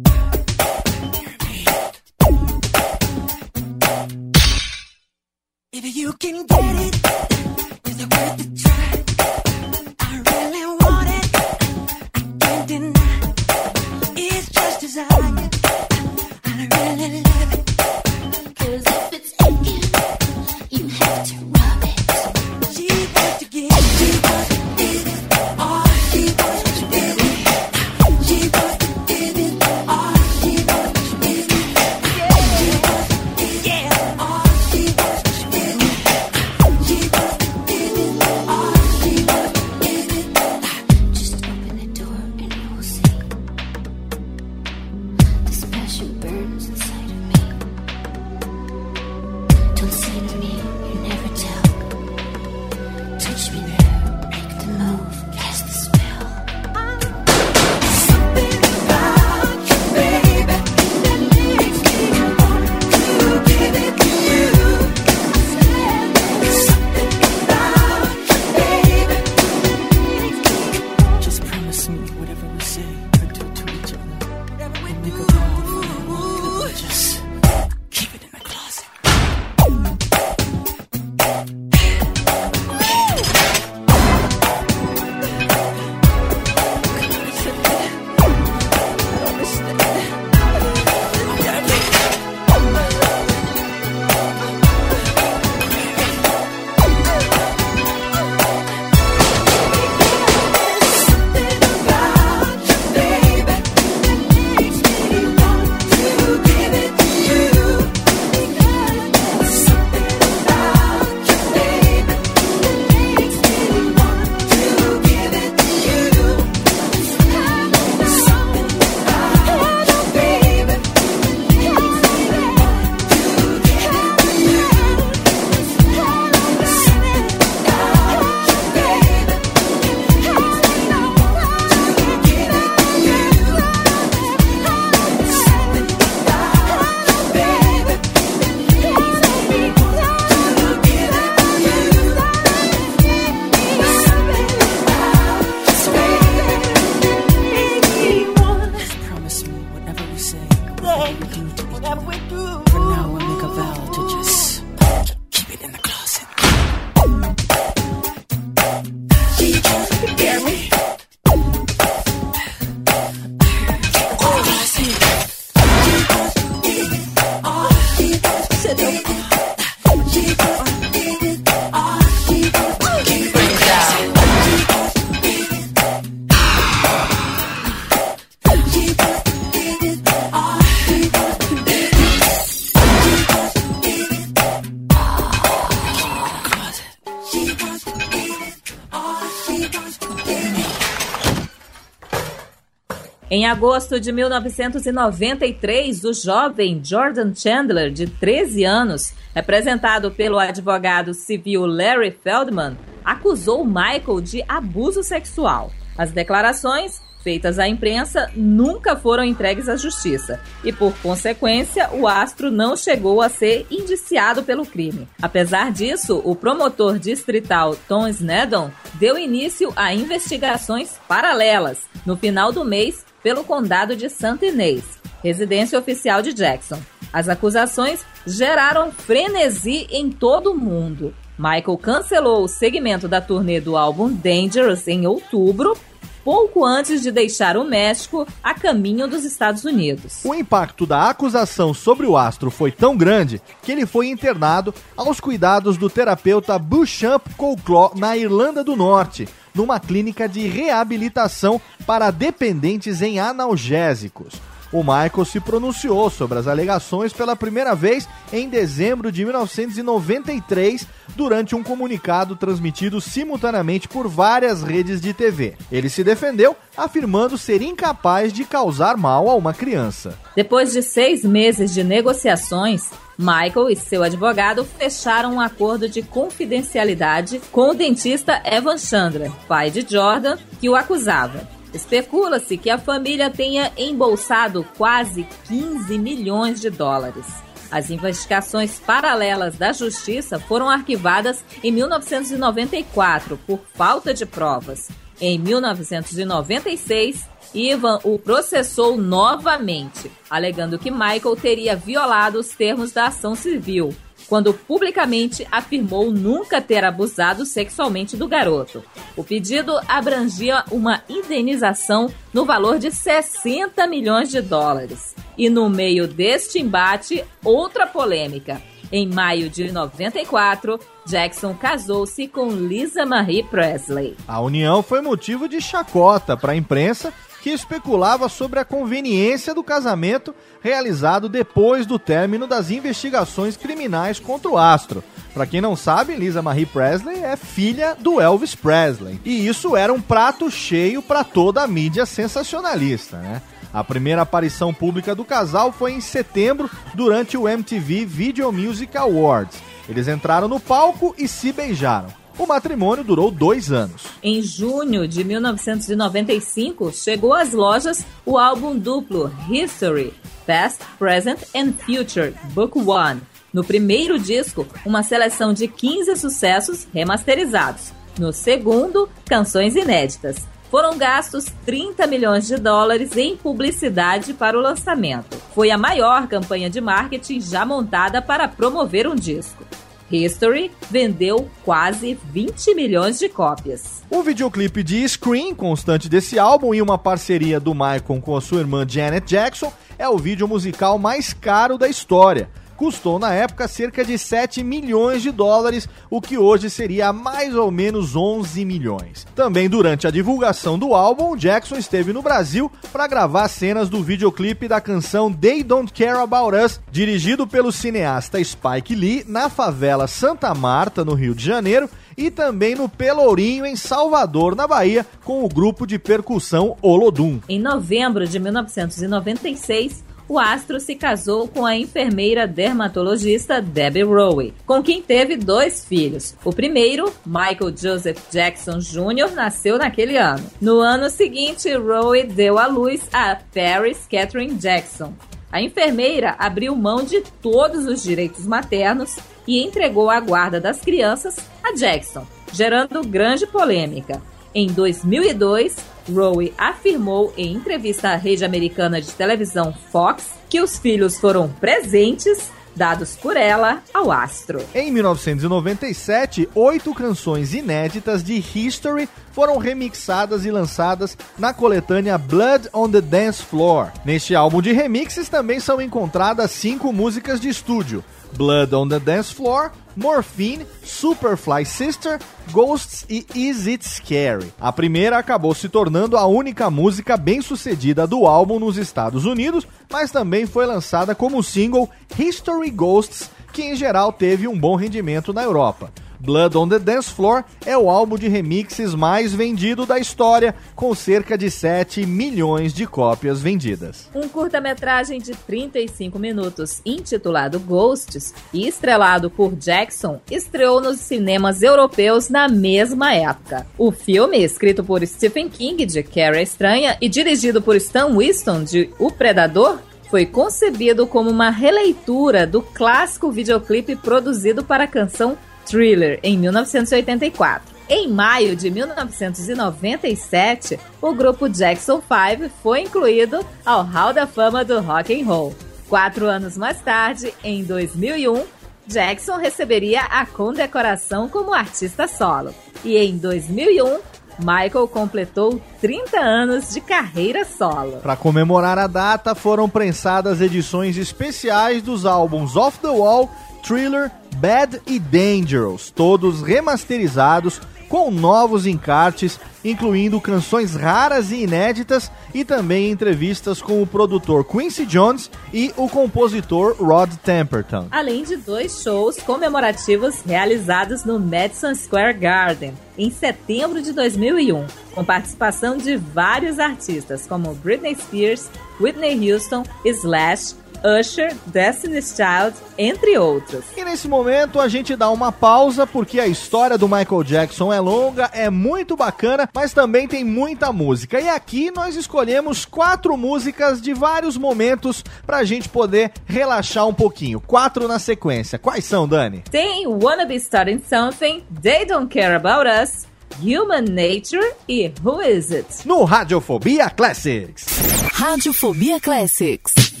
Em agosto de 1993, o jovem Jordan Chandler, de 13 anos, representado pelo advogado civil Larry Feldman, acusou Michael de abuso sexual. As declarações feitas à imprensa nunca foram entregues à justiça e, por consequência, o astro não chegou a ser indiciado pelo crime. Apesar disso, o promotor distrital Tom Snedon deu início a investigações paralelas no final do mês pelo condado de Santa Inês, residência oficial de Jackson. As acusações geraram frenesi em todo o mundo. Michael cancelou o segmento da turnê do álbum Dangerous em outubro pouco antes de deixar o México a caminho dos Estados Unidos. O impacto da acusação sobre o astro foi tão grande que ele foi internado aos cuidados do terapeuta Beauchamp Colclaw na Irlanda do Norte, numa clínica de reabilitação para dependentes em analgésicos. O Michael se pronunciou sobre as alegações pela primeira vez em dezembro de 1993, durante um comunicado transmitido simultaneamente por várias redes de TV. Ele se defendeu, afirmando ser incapaz de causar mal a uma criança. Depois de seis meses de negociações, Michael e seu advogado fecharam um acordo de confidencialidade com o dentista Evan Chandra, pai de Jordan, que o acusava. Especula-se que a família tenha embolsado quase 15 milhões de dólares. As investigações paralelas da justiça foram arquivadas em 1994 por falta de provas. Em 1996, Ivan o processou novamente, alegando que Michael teria violado os termos da ação civil, quando publicamente afirmou nunca ter abusado sexualmente do garoto. O pedido abrangia uma indenização no valor de 60 milhões de dólares. E no meio deste embate, outra polêmica. Em maio de 94, Jackson casou-se com Lisa Marie Presley. A união foi motivo de chacota para a imprensa que especulava sobre a conveniência do casamento realizado depois do término das investigações criminais contra o astro. Para quem não sabe, Lisa Marie Presley é filha do Elvis Presley. E isso era um prato cheio para toda a mídia sensacionalista, né? A primeira aparição pública do casal foi em setembro, durante o MTV Video Music Awards. Eles entraram no palco e se beijaram. O matrimônio durou dois anos. Em junho de 1995, chegou às lojas o álbum duplo History, Past, Present and Future, Book One. No primeiro disco, uma seleção de 15 sucessos remasterizados. No segundo, canções inéditas. Foram gastos 30 milhões de dólares em publicidade para o lançamento. Foi a maior campanha de marketing já montada para promover um disco. History vendeu quase 20 milhões de cópias. O videoclipe de Scream, constante desse álbum, e uma parceria do Michael com a sua irmã Janet Jackson, é o vídeo musical mais caro da história. Custou na época cerca de 7 milhões de dólares, o que hoje seria mais ou menos 11 milhões. Também durante a divulgação do álbum, Jackson esteve no Brasil para gravar cenas do videoclipe da canção They Don't Care About Us, dirigido pelo cineasta Spike Lee na favela Santa Marta, no Rio de Janeiro, e também no Pelourinho, em Salvador, na Bahia, com o grupo de percussão Olodum. Em novembro de 1996, o astro se casou com a enfermeira dermatologista Debbie Rowe, com quem teve dois filhos. O primeiro, Michael Joseph Jackson Jr., nasceu naquele ano. No ano seguinte, Rowe deu à luz a Paris Catherine Jackson. A enfermeira abriu mão de todos os direitos maternos e entregou a guarda das crianças a Jackson, gerando grande polêmica. Em 2002, Rowe afirmou em entrevista à rede americana de televisão Fox que os filhos foram presentes dados por ela ao astro. Em 1997, oito canções inéditas de History foram remixadas e lançadas na coletânea Blood on the Dance Floor. Neste álbum de remixes também são encontradas cinco músicas de estúdio: Blood on the Dance Floor, Morphine, Superfly Sister, Ghosts e Is It Scary. A primeira acabou se tornando a única música bem sucedida do álbum nos Estados Unidos, mas também foi lançada como single History Ghosts, que em geral teve um bom rendimento na Europa. Blood on the Dance Floor é o álbum de remixes mais vendido da história, com cerca de 7 milhões de cópias vendidas. Um curta-metragem de 35 minutos, intitulado Ghosts e estrelado por Jackson, estreou nos cinemas europeus na mesma época. O filme, escrito por Stephen King, de Carrie Estranha, e dirigido por Stan Winston, de O Predador, foi concebido como uma releitura do clássico videoclipe produzido para a canção Thriller, em 1984. Em maio de 1997, o grupo Jackson 5 foi incluído ao Hall da Fama do Rock and Roll. Quatro anos mais tarde, em 2001, Jackson receberia a condecoração como artista solo. E em 2001, Michael completou 30 anos de carreira solo. Para comemorar a data, foram prensadas edições especiais dos álbuns Off the Wall, Thriller, Bad e Dangerous, todos remasterizados com novos encartes, incluindo canções raras e inéditas e também entrevistas com o produtor Quincy Jones e o compositor Rod Temperton. Além de dois shows comemorativos realizados no Madison Square Garden em setembro de 2001, com participação de vários artistas como Britney Spears, Whitney Houston, Slash, Usher, Destiny's Child, entre outros. E nesse momento a gente dá uma pausa porque a história do Michael Jackson é longa, é muito bacana, mas também tem muita música. E aqui nós escolhemos quatro músicas de vários momentos pra gente poder relaxar um pouquinho. Quatro na sequência. Quais são, Dani? Tem Wanna Be Starting Something, They Don't Care About Us, Human Nature e Who Is It? No Radiofobia Classics. Radiofobia Classics.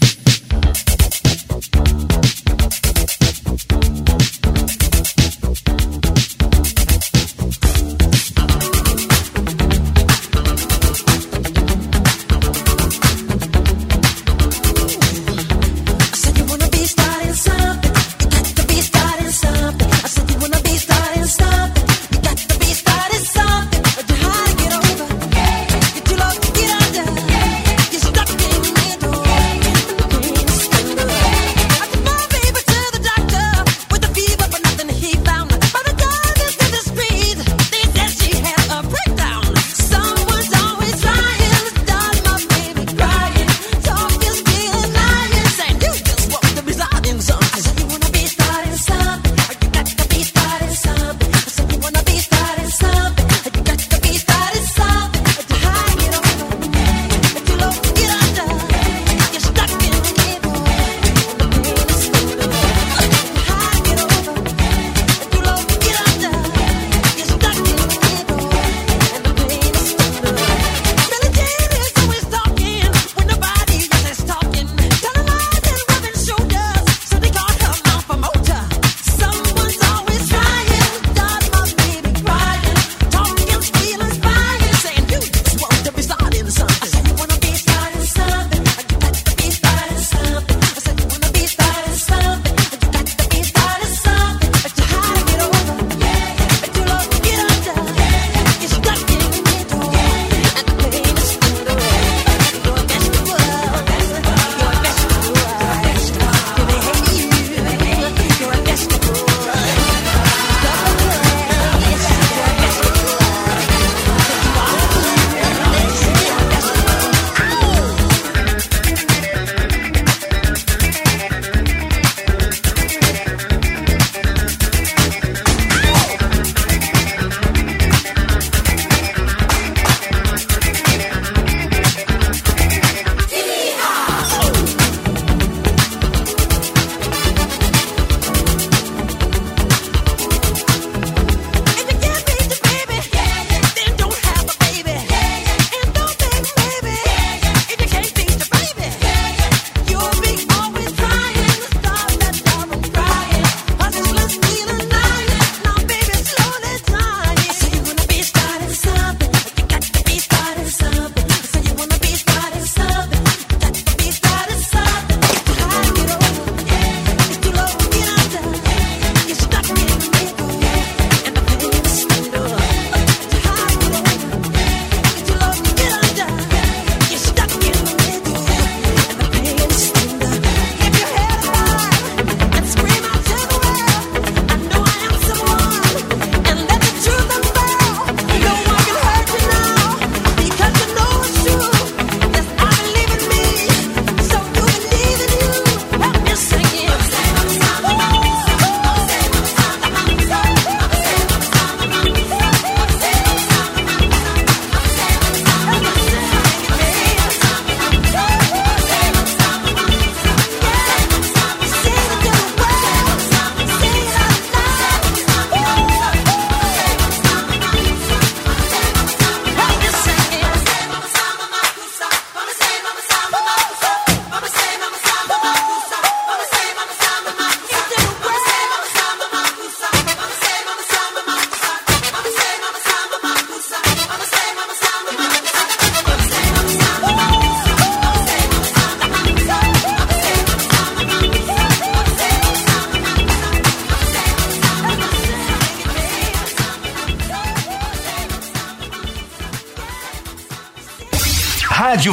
Thank you.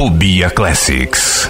Radiofobia Classics.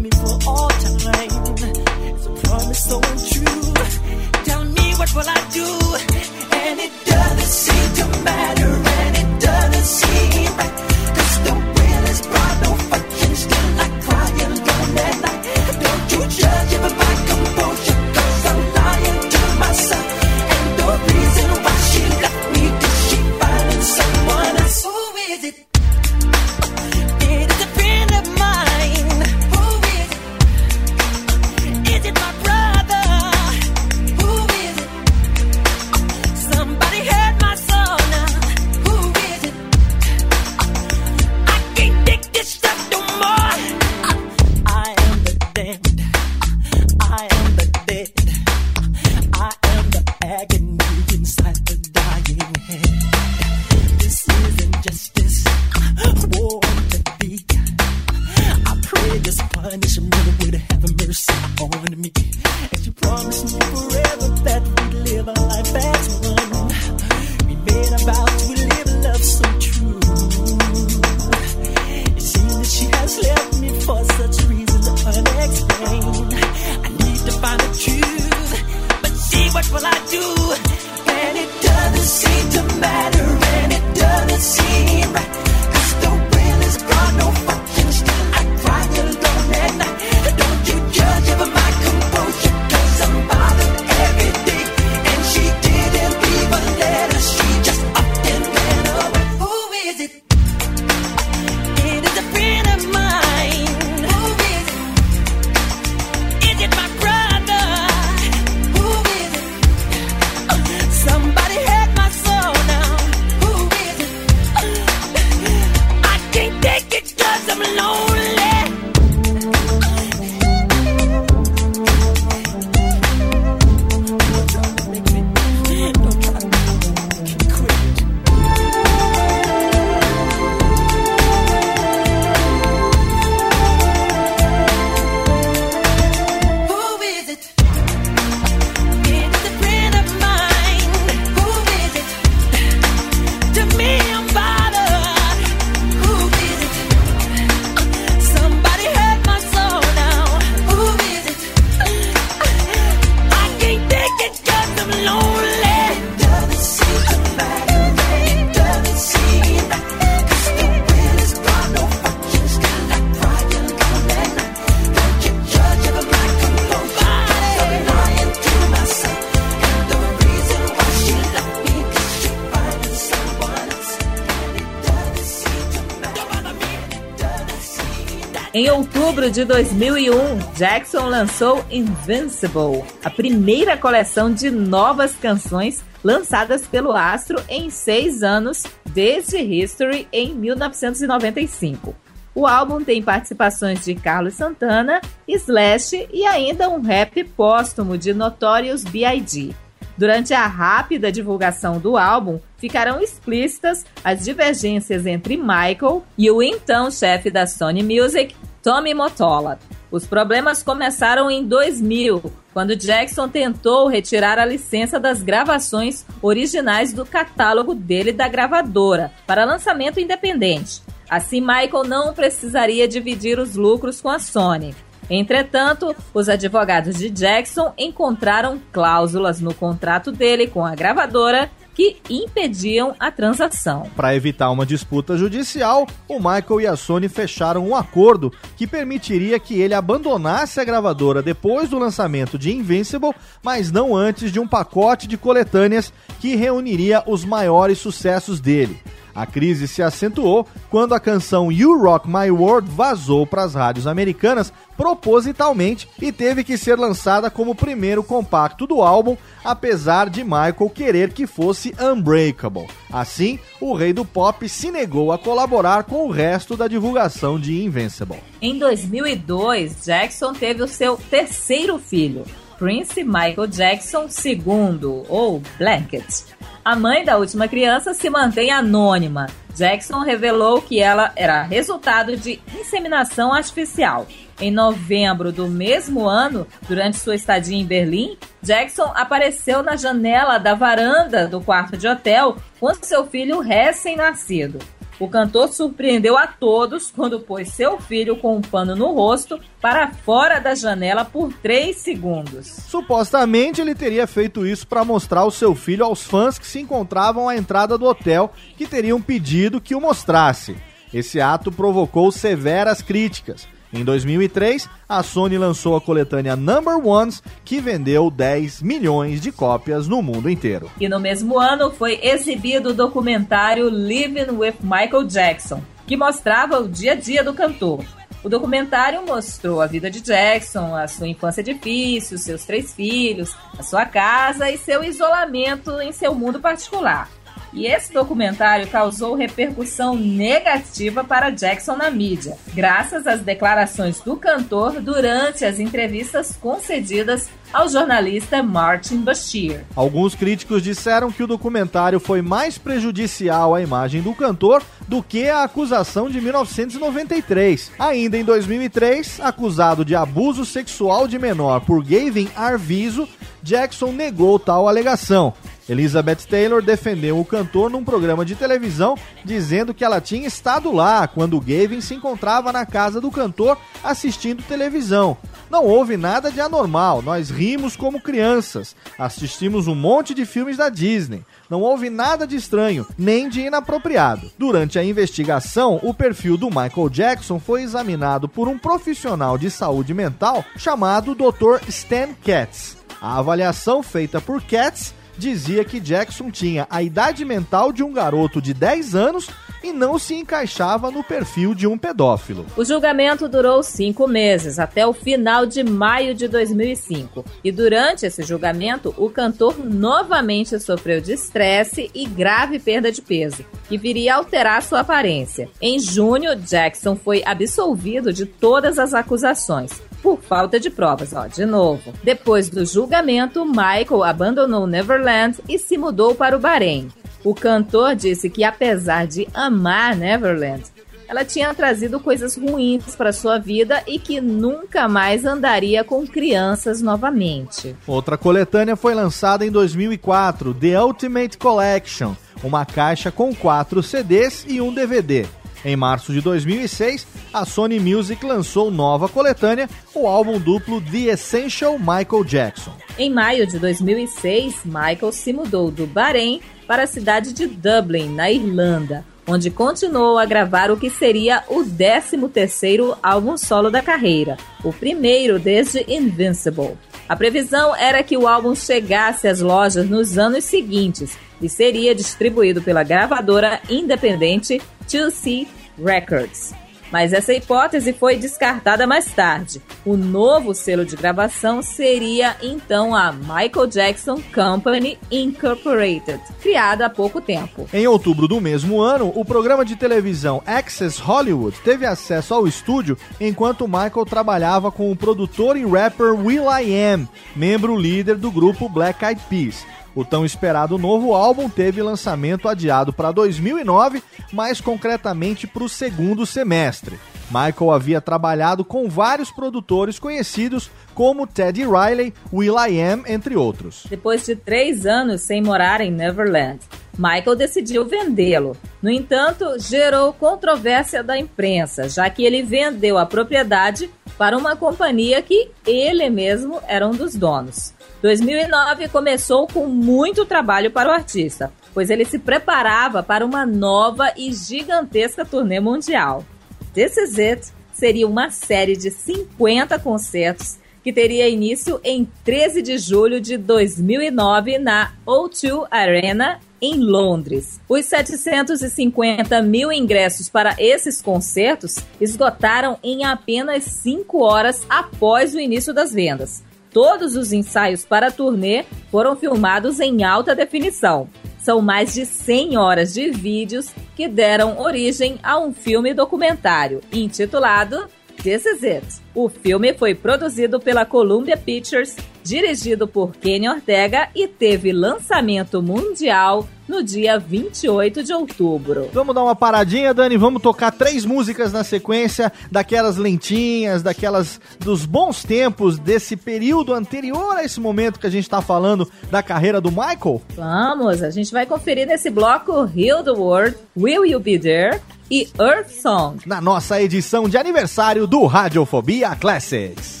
2001, Jackson lançou Invincible, a primeira coleção de novas canções lançadas pelo astro em seis anos, desde History em 1995. O álbum tem participações de Carlos Santana, Slash e ainda um rap póstumo de Notorious B.I.G. Durante a rápida divulgação do álbum, ficaram explícitas as divergências entre Michael e o então chefe da Sony Music, Tommy Mottola. Os problemas começaram em 2000, quando Jackson tentou retirar a licença das gravações originais do catálogo dele da gravadora para lançamento independente. Assim, Michael não precisaria dividir os lucros com a Sony. Entretanto, os advogados de Jackson encontraram cláusulas no contrato dele com a gravadora que impediam a transação. Para evitar uma disputa judicial, o Michael e a Sony fecharam um acordo que permitiria que ele abandonasse a gravadora depois do lançamento de Invincible, mas não antes de um pacote de coletâneas que reuniria os maiores sucessos dele. A crise se acentuou quando a canção You Rock My World vazou para as rádios americanas propositalmente e teve que ser lançada como o primeiro compacto do álbum, apesar de Michael querer que fosse Unbreakable. Assim, o rei do pop se negou a colaborar com o resto da divulgação de Invincible. Em 2002, Jackson teve o seu terceiro filho, Prince Michael Jackson II, ou Blanket. A mãe da última criança se mantém anônima. Jackson revelou que ela era resultado de inseminação artificial. Em novembro do mesmo ano, durante sua estadia em Berlim, Jackson apareceu na janela da varanda do quarto de hotel com seu filho recém-nascido. O cantor surpreendeu a todos quando pôs seu filho com um pano no rosto para fora da janela por 3 segundos. Supostamente ele teria feito isso para mostrar o seu filho aos fãs que se encontravam à entrada do hotel que teriam pedido que o mostrasse. Esse ato provocou severas críticas. Em 2003, a Sony lançou a coletânea Number Ones, que vendeu 10 milhões de cópias no mundo inteiro. E no mesmo ano foi exibido o documentário Living with Michael Jackson, que mostrava o dia a dia do cantor. O documentário mostrou a vida de Jackson, a sua infância difícil, seus três filhos, a sua casa e seu isolamento em seu mundo particular. E esse documentário causou repercussão negativa para Jackson na mídia, graças às declarações do cantor durante as entrevistas concedidas ao jornalista Martin Bashir. Alguns críticos disseram que o documentário foi mais prejudicial à imagem do cantor do que a acusação de 1993. Ainda em 2003, acusado de abuso sexual de menor por Gavin Arvizo, Jackson negou tal alegação. Elizabeth Taylor defendeu o cantor num programa de televisão, dizendo que ela tinha estado lá quando Gavin se encontrava na casa do cantor assistindo televisão. Não houve nada de anormal, nós rimos como crianças, assistimos um monte de filmes da Disney. Não houve nada de estranho, nem de inapropriado. Durante a investigação, o perfil do Michael Jackson foi examinado por um profissional de saúde mental chamado Dr. Stan Katz. A avaliação feita por Katz dizia que Jackson tinha a idade mental de um garoto de 10 anos e não se encaixava no perfil de um pedófilo. O julgamento durou cinco meses, até o final de maio de 2005. E durante esse julgamento, o cantor novamente sofreu de estresse e grave perda de peso, que viria a alterar sua aparência. Em junho, Jackson foi absolvido de todas as acusações por falta de provas, ó, de novo. Depois do julgamento, Michael abandonou Neverland e se mudou para o Bahrein. O cantor disse que apesar de amar Neverland, ela tinha trazido coisas ruins para sua vida e que nunca mais andaria com crianças novamente. Outra coletânea foi lançada em 2004, The Ultimate Collection, uma caixa com quatro CDs e um DVD. Em março de 2006, a Sony Music lançou nova coletânea, o álbum duplo The Essential Michael Jackson. Em maio de 2006, Michael se mudou do Bahrein para a cidade de Dublin, na Irlanda, onde continuou a gravar o que seria o 13º álbum solo da carreira, o primeiro desde Invincible. A previsão era que o álbum chegasse às lojas nos anos seguintes e seria distribuído pela gravadora independente 2C Records. Mas essa hipótese foi descartada mais tarde. O novo selo de gravação seria então a Michael Jackson Company Incorporated, criada há pouco tempo. Em outubro do mesmo ano, o programa de televisão Access Hollywood teve acesso ao estúdio enquanto Michael trabalhava com o produtor e rapper will.i.am, membro líder do grupo Black Eyed Peas. O tão esperado novo álbum teve lançamento adiado para 2009, mais concretamente para o segundo semestre. Michael havia trabalhado com vários produtores conhecidos como Teddy Riley, will.i.am, entre outros. Depois de três anos sem morar em Neverland, Michael decidiu vendê-lo. No entanto, gerou controvérsia da imprensa, já que ele vendeu a propriedade para uma companhia que ele mesmo era um dos donos. 2009 começou com muito trabalho para o artista, pois ele se preparava para uma nova e gigantesca turnê mundial. This Is It seria uma série de 50 concertos que teria início em 13 de julho de 2009 na O2 Arena, em Londres. Os 750 mil ingressos para esses concertos esgotaram em apenas 5 horas após o início das vendas. Todos os ensaios para a turnê foram filmados em alta definição. São mais de 100 horas de vídeos que deram origem a um filme documentário intitulado This Is It. O filme foi produzido pela Columbia Pictures, dirigido por Kenny Ortega e teve lançamento mundial no dia 28 de outubro. Vamos dar uma paradinha, Dani. Vamos tocar três músicas na sequência, daquelas lentinhas, daquelas dos bons tempos desse período anterior a esse momento que a gente tá falando da carreira do Michael. Vamos, a gente vai conferir nesse bloco Heal the World, Will You Be There e Earth Song. Na nossa edição de aniversário do Radiofobia Classics.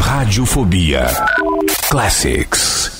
Radiofobia Classics.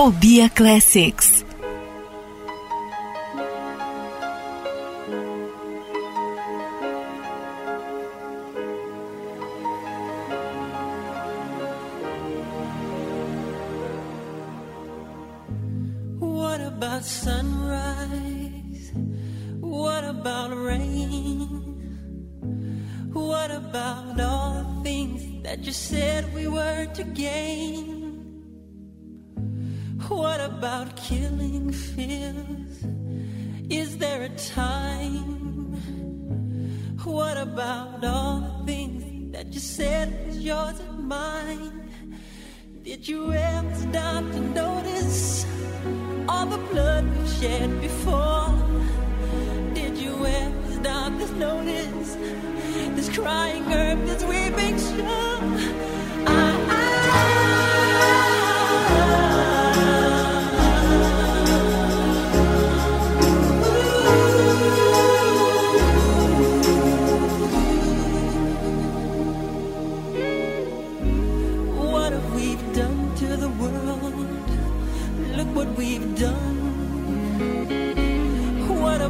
Fobia Classics. What about sunrise? What about rain? What about all the things that you said we were to gain? What about killing fears? Is there a time? What about all the things that you said was yours and mine? Did you ever stop to notice all the blood we've shed before? Did you ever stop to notice this crying earth, this weeping shore? What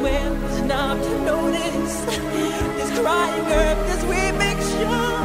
Did you ever stop to notice this crying earth, this weeping shore? Em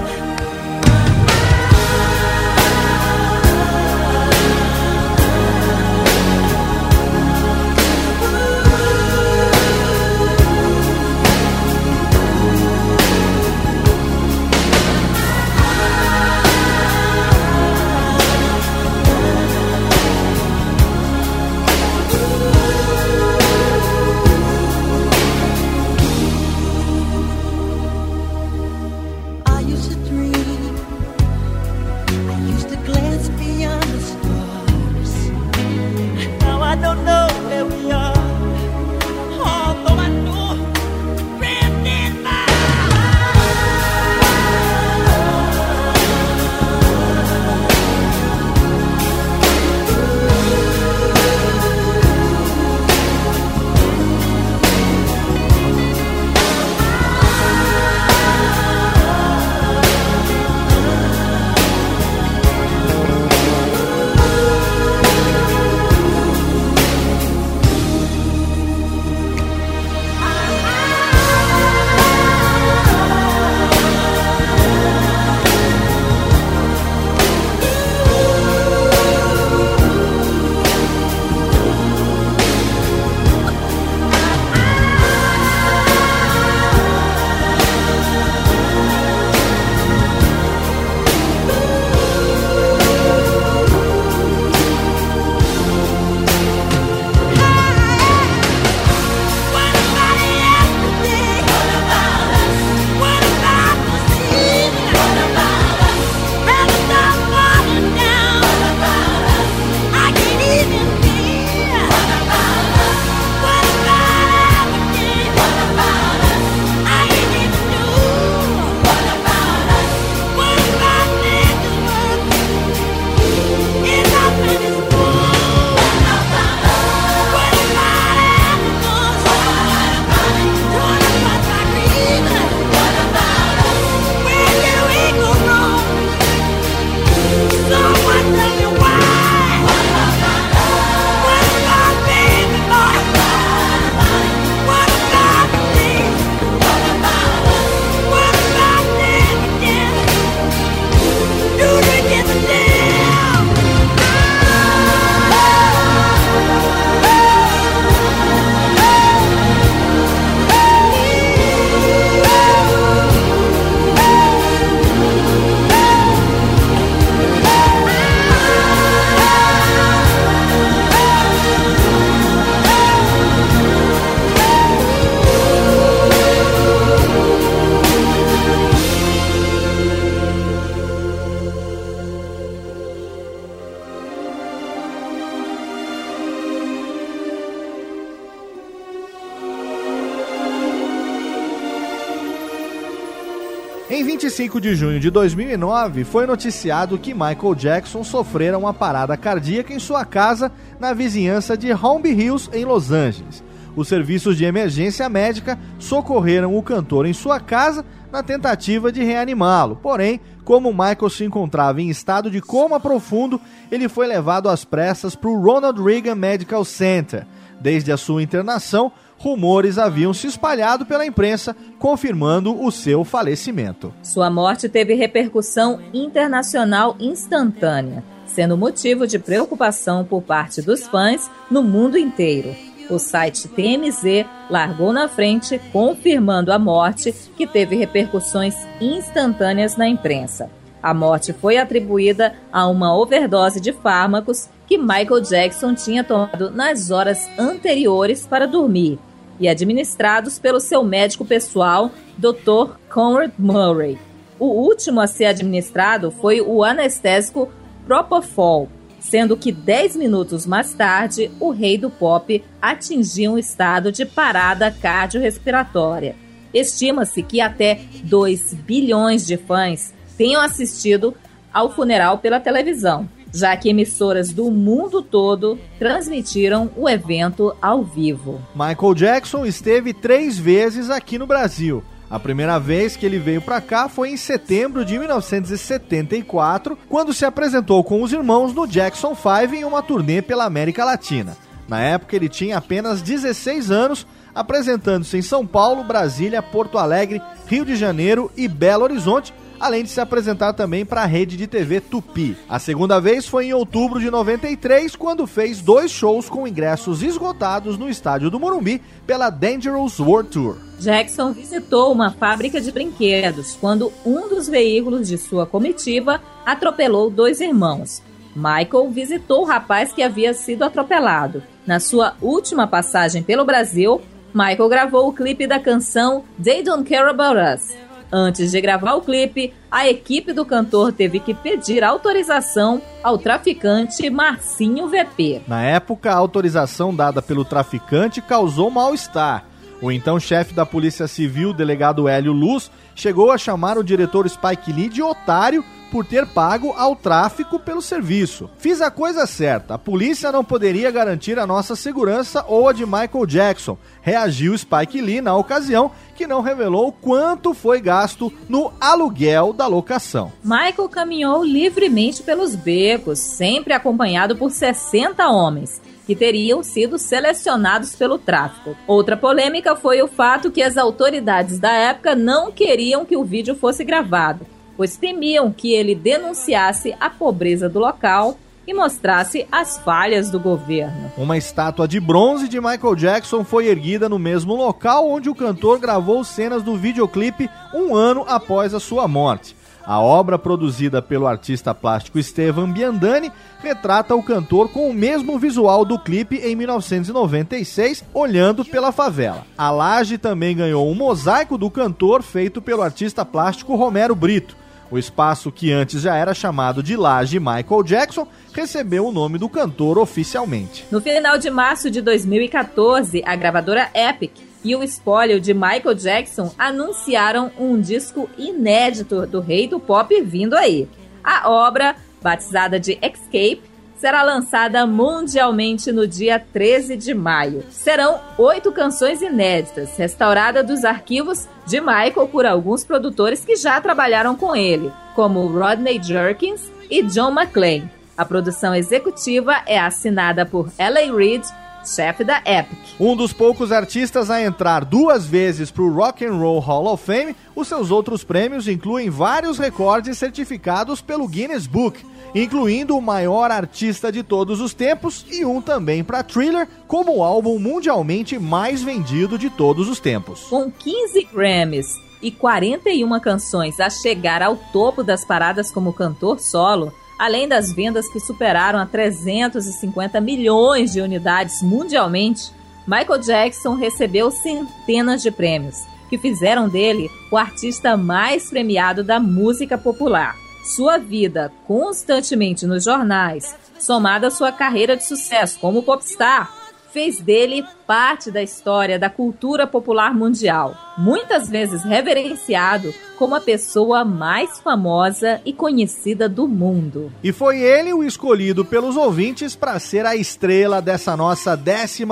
25 de junho de 2009, foi noticiado que Michael Jackson sofrera uma parada cardíaca em sua casa na vizinhança de Holmby Hills, em Los Angeles. Os serviços de emergência médica socorreram o cantor em sua casa na tentativa de reanimá-lo. Porém, como Michael se encontrava em estado de coma profundo, ele foi levado às pressas para o Ronald Reagan Medical Center. Desde a sua internação, rumores haviam se espalhado pela imprensa, confirmando o seu falecimento. Sua morte teve repercussão internacional instantânea, sendo motivo de preocupação por parte dos fãs no mundo inteiro. O site TMZ largou na frente, confirmando a morte, que teve repercussões instantâneas na imprensa. A morte foi atribuída a uma overdose de fármacos que Michael Jackson tinha tomado nas horas anteriores para dormir e administrados pelo seu médico pessoal, Dr. Conrad Murray. O último a ser administrado foi o anestésico Propofol, sendo que 10 minutos mais tarde, o rei do pop atingiu um estado de parada cardiorrespiratória. Estima-se que até 2 bilhões de fãs tenham assistido ao funeral pela televisão, já que emissoras do mundo todo transmitiram o evento ao vivo. Michael Jackson esteve três vezes aqui no Brasil. A primeira vez que ele veio para cá foi em setembro de 1974, quando se apresentou com os irmãos no Jackson 5 em uma turnê pela América Latina. Na época ele tinha apenas 16 anos, apresentando-se em São Paulo, Brasília, Porto Alegre, Rio de Janeiro e Belo Horizonte, além de se apresentar também para a rede de TV Tupi. A segunda vez foi em outubro de 93, quando fez dois shows com ingressos esgotados no estádio do Morumbi pela Dangerous World Tour. Jackson visitou uma fábrica de brinquedos quando um dos veículos de sua comitiva atropelou dois irmãos. Michael visitou o rapaz que havia sido atropelado. Na sua última passagem pelo Brasil, Michael gravou o clipe da canção They Don't Care About Us. Antes de gravar o clipe, a equipe do cantor teve que pedir autorização ao traficante Marcinho VP. Na época, a autorização dada pelo traficante causou mal-estar. O então chefe da Polícia Civil, delegado Hélio Luz, chegou a chamar o diretor Spike Lee de otário por ter pago ao tráfico pelo serviço. Fiz a coisa certa. A polícia não poderia garantir a nossa segurança ou a de Michael Jackson. Reagiu Spike Lee na ocasião, que não revelou quanto foi gasto no aluguel da locação. Michael caminhou livremente pelos becos, sempre acompanhado por 60 homens que teriam sido selecionados pelo tráfico. Outra polêmica foi o fato que as autoridades da época não queriam que o vídeo fosse gravado, pois temiam que ele denunciasse a pobreza do local e mostrasse as falhas do governo. Uma estátua de bronze de Michael Jackson foi erguida no mesmo local onde o cantor gravou cenas do videoclipe um ano após a sua morte. A obra, produzida pelo artista plástico Estevan Biandani, retrata o cantor com o mesmo visual do clipe em 1996, olhando pela favela. A laje também ganhou um mosaico do cantor feito pelo artista plástico Romero Brito. O espaço que antes já era chamado de Laje Michael Jackson recebeu o nome do cantor oficialmente. No final de março de 2014, a gravadora Epic e o espólio de Michael Jackson anunciaram um disco inédito do rei do pop vindo aí. A obra, batizada de Escape, será lançada mundialmente no dia 13 de maio. Serão oito canções inéditas, restauradas dos arquivos de Michael por alguns produtores que já trabalharam com ele, como Rodney Jerkins e John McClane. A produção executiva é assinada por L.A. Reid, chefe da Epic. Um dos poucos artistas a entrar duas vezes para o Rock and Roll Hall of Fame, os seus outros prêmios incluem vários recordes certificados pelo Guinness Book, incluindo o maior artista de todos os tempos e um também para Thriller como o álbum mundialmente mais vendido de todos os tempos. Com 15 Grammys e 41 canções a chegar ao topo das paradas como cantor solo, além das vendas que superaram a 350 milhões de unidades mundialmente, Michael Jackson recebeu centenas de prêmios, que fizeram dele o artista mais premiado da música popular. Sua vida constantemente nos jornais, somada à sua carreira de sucesso como popstar, fez dele parte da história da cultura popular mundial, muitas vezes reverenciado como a pessoa mais famosa e conhecida do mundo. E foi ele o escolhido pelos ouvintes para ser a estrela dessa nossa 12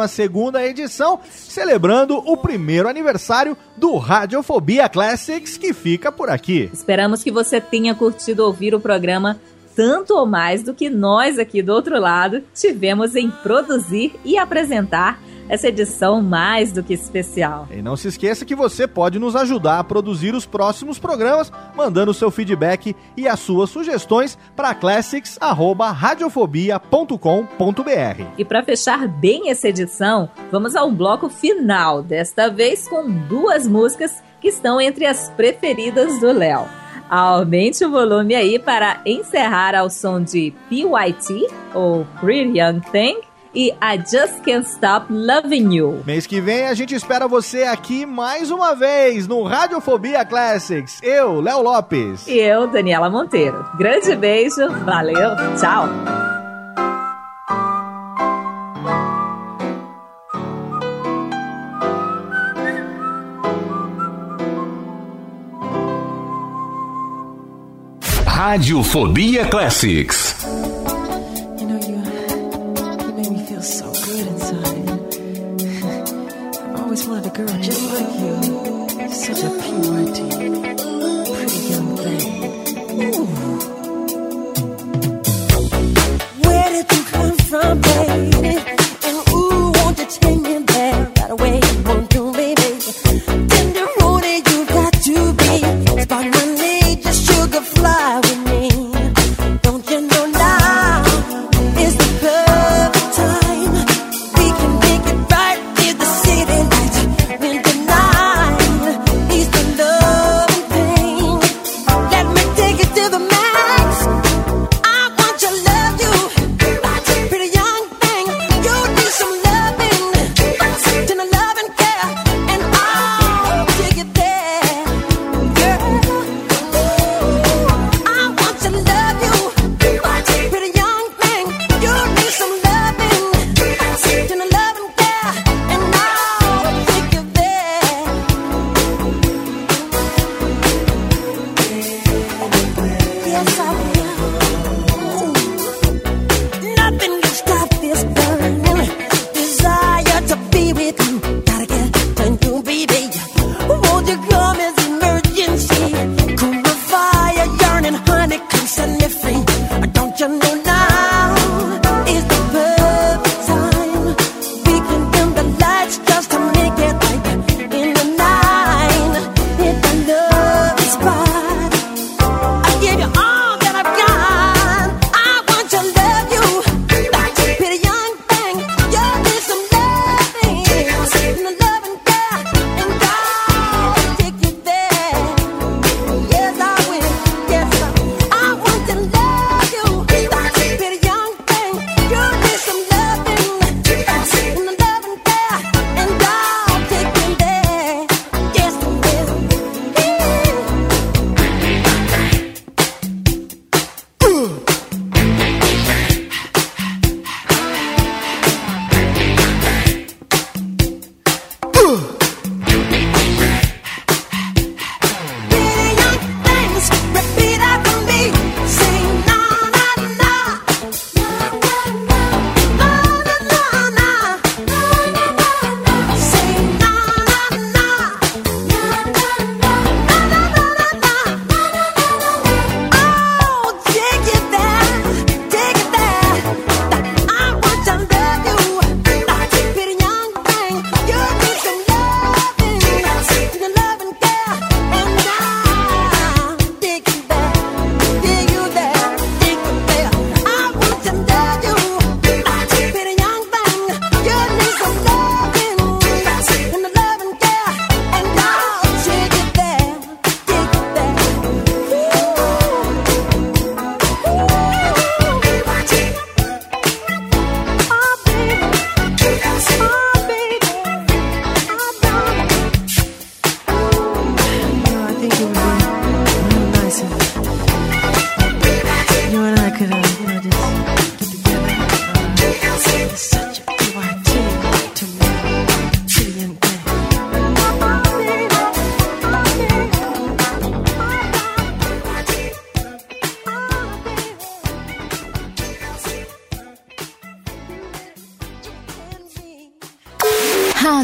edição, celebrando o primeiro aniversário do Radiofobia Classics, que fica por aqui. Esperamos que você tenha curtido ouvir o programa tanto ou mais do que nós aqui do outro lado tivemos em produzir e apresentar essa edição mais do que especial. E não se esqueça que você pode nos ajudar a produzir os próximos programas, mandando seu feedback e as suas sugestões para classics@radiofobia.com.br. E para fechar bem essa edição, vamos ao bloco final, desta vez com duas músicas que estão entre as preferidas do Léo. Aumente o volume aí para encerrar ao som de PYT, ou Pretty Young Thing, e I Just Can't Stop Loving You. Mês que vem a gente espera você aqui mais uma vez no Radiofobia Classics. Eu, Léo Lopes. E eu, Daniela Monteiro. Grande beijo, valeu, tchau! Radiofobia Classics.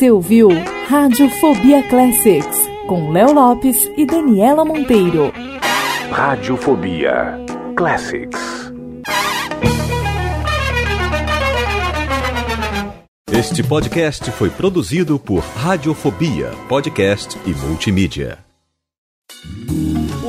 Você ouviu Rádio Fobia Classics com Léo Lopes e Daniela Monteiro. Radiofobia Classics. Este podcast foi produzido por Radiofobia, podcast e multimídia.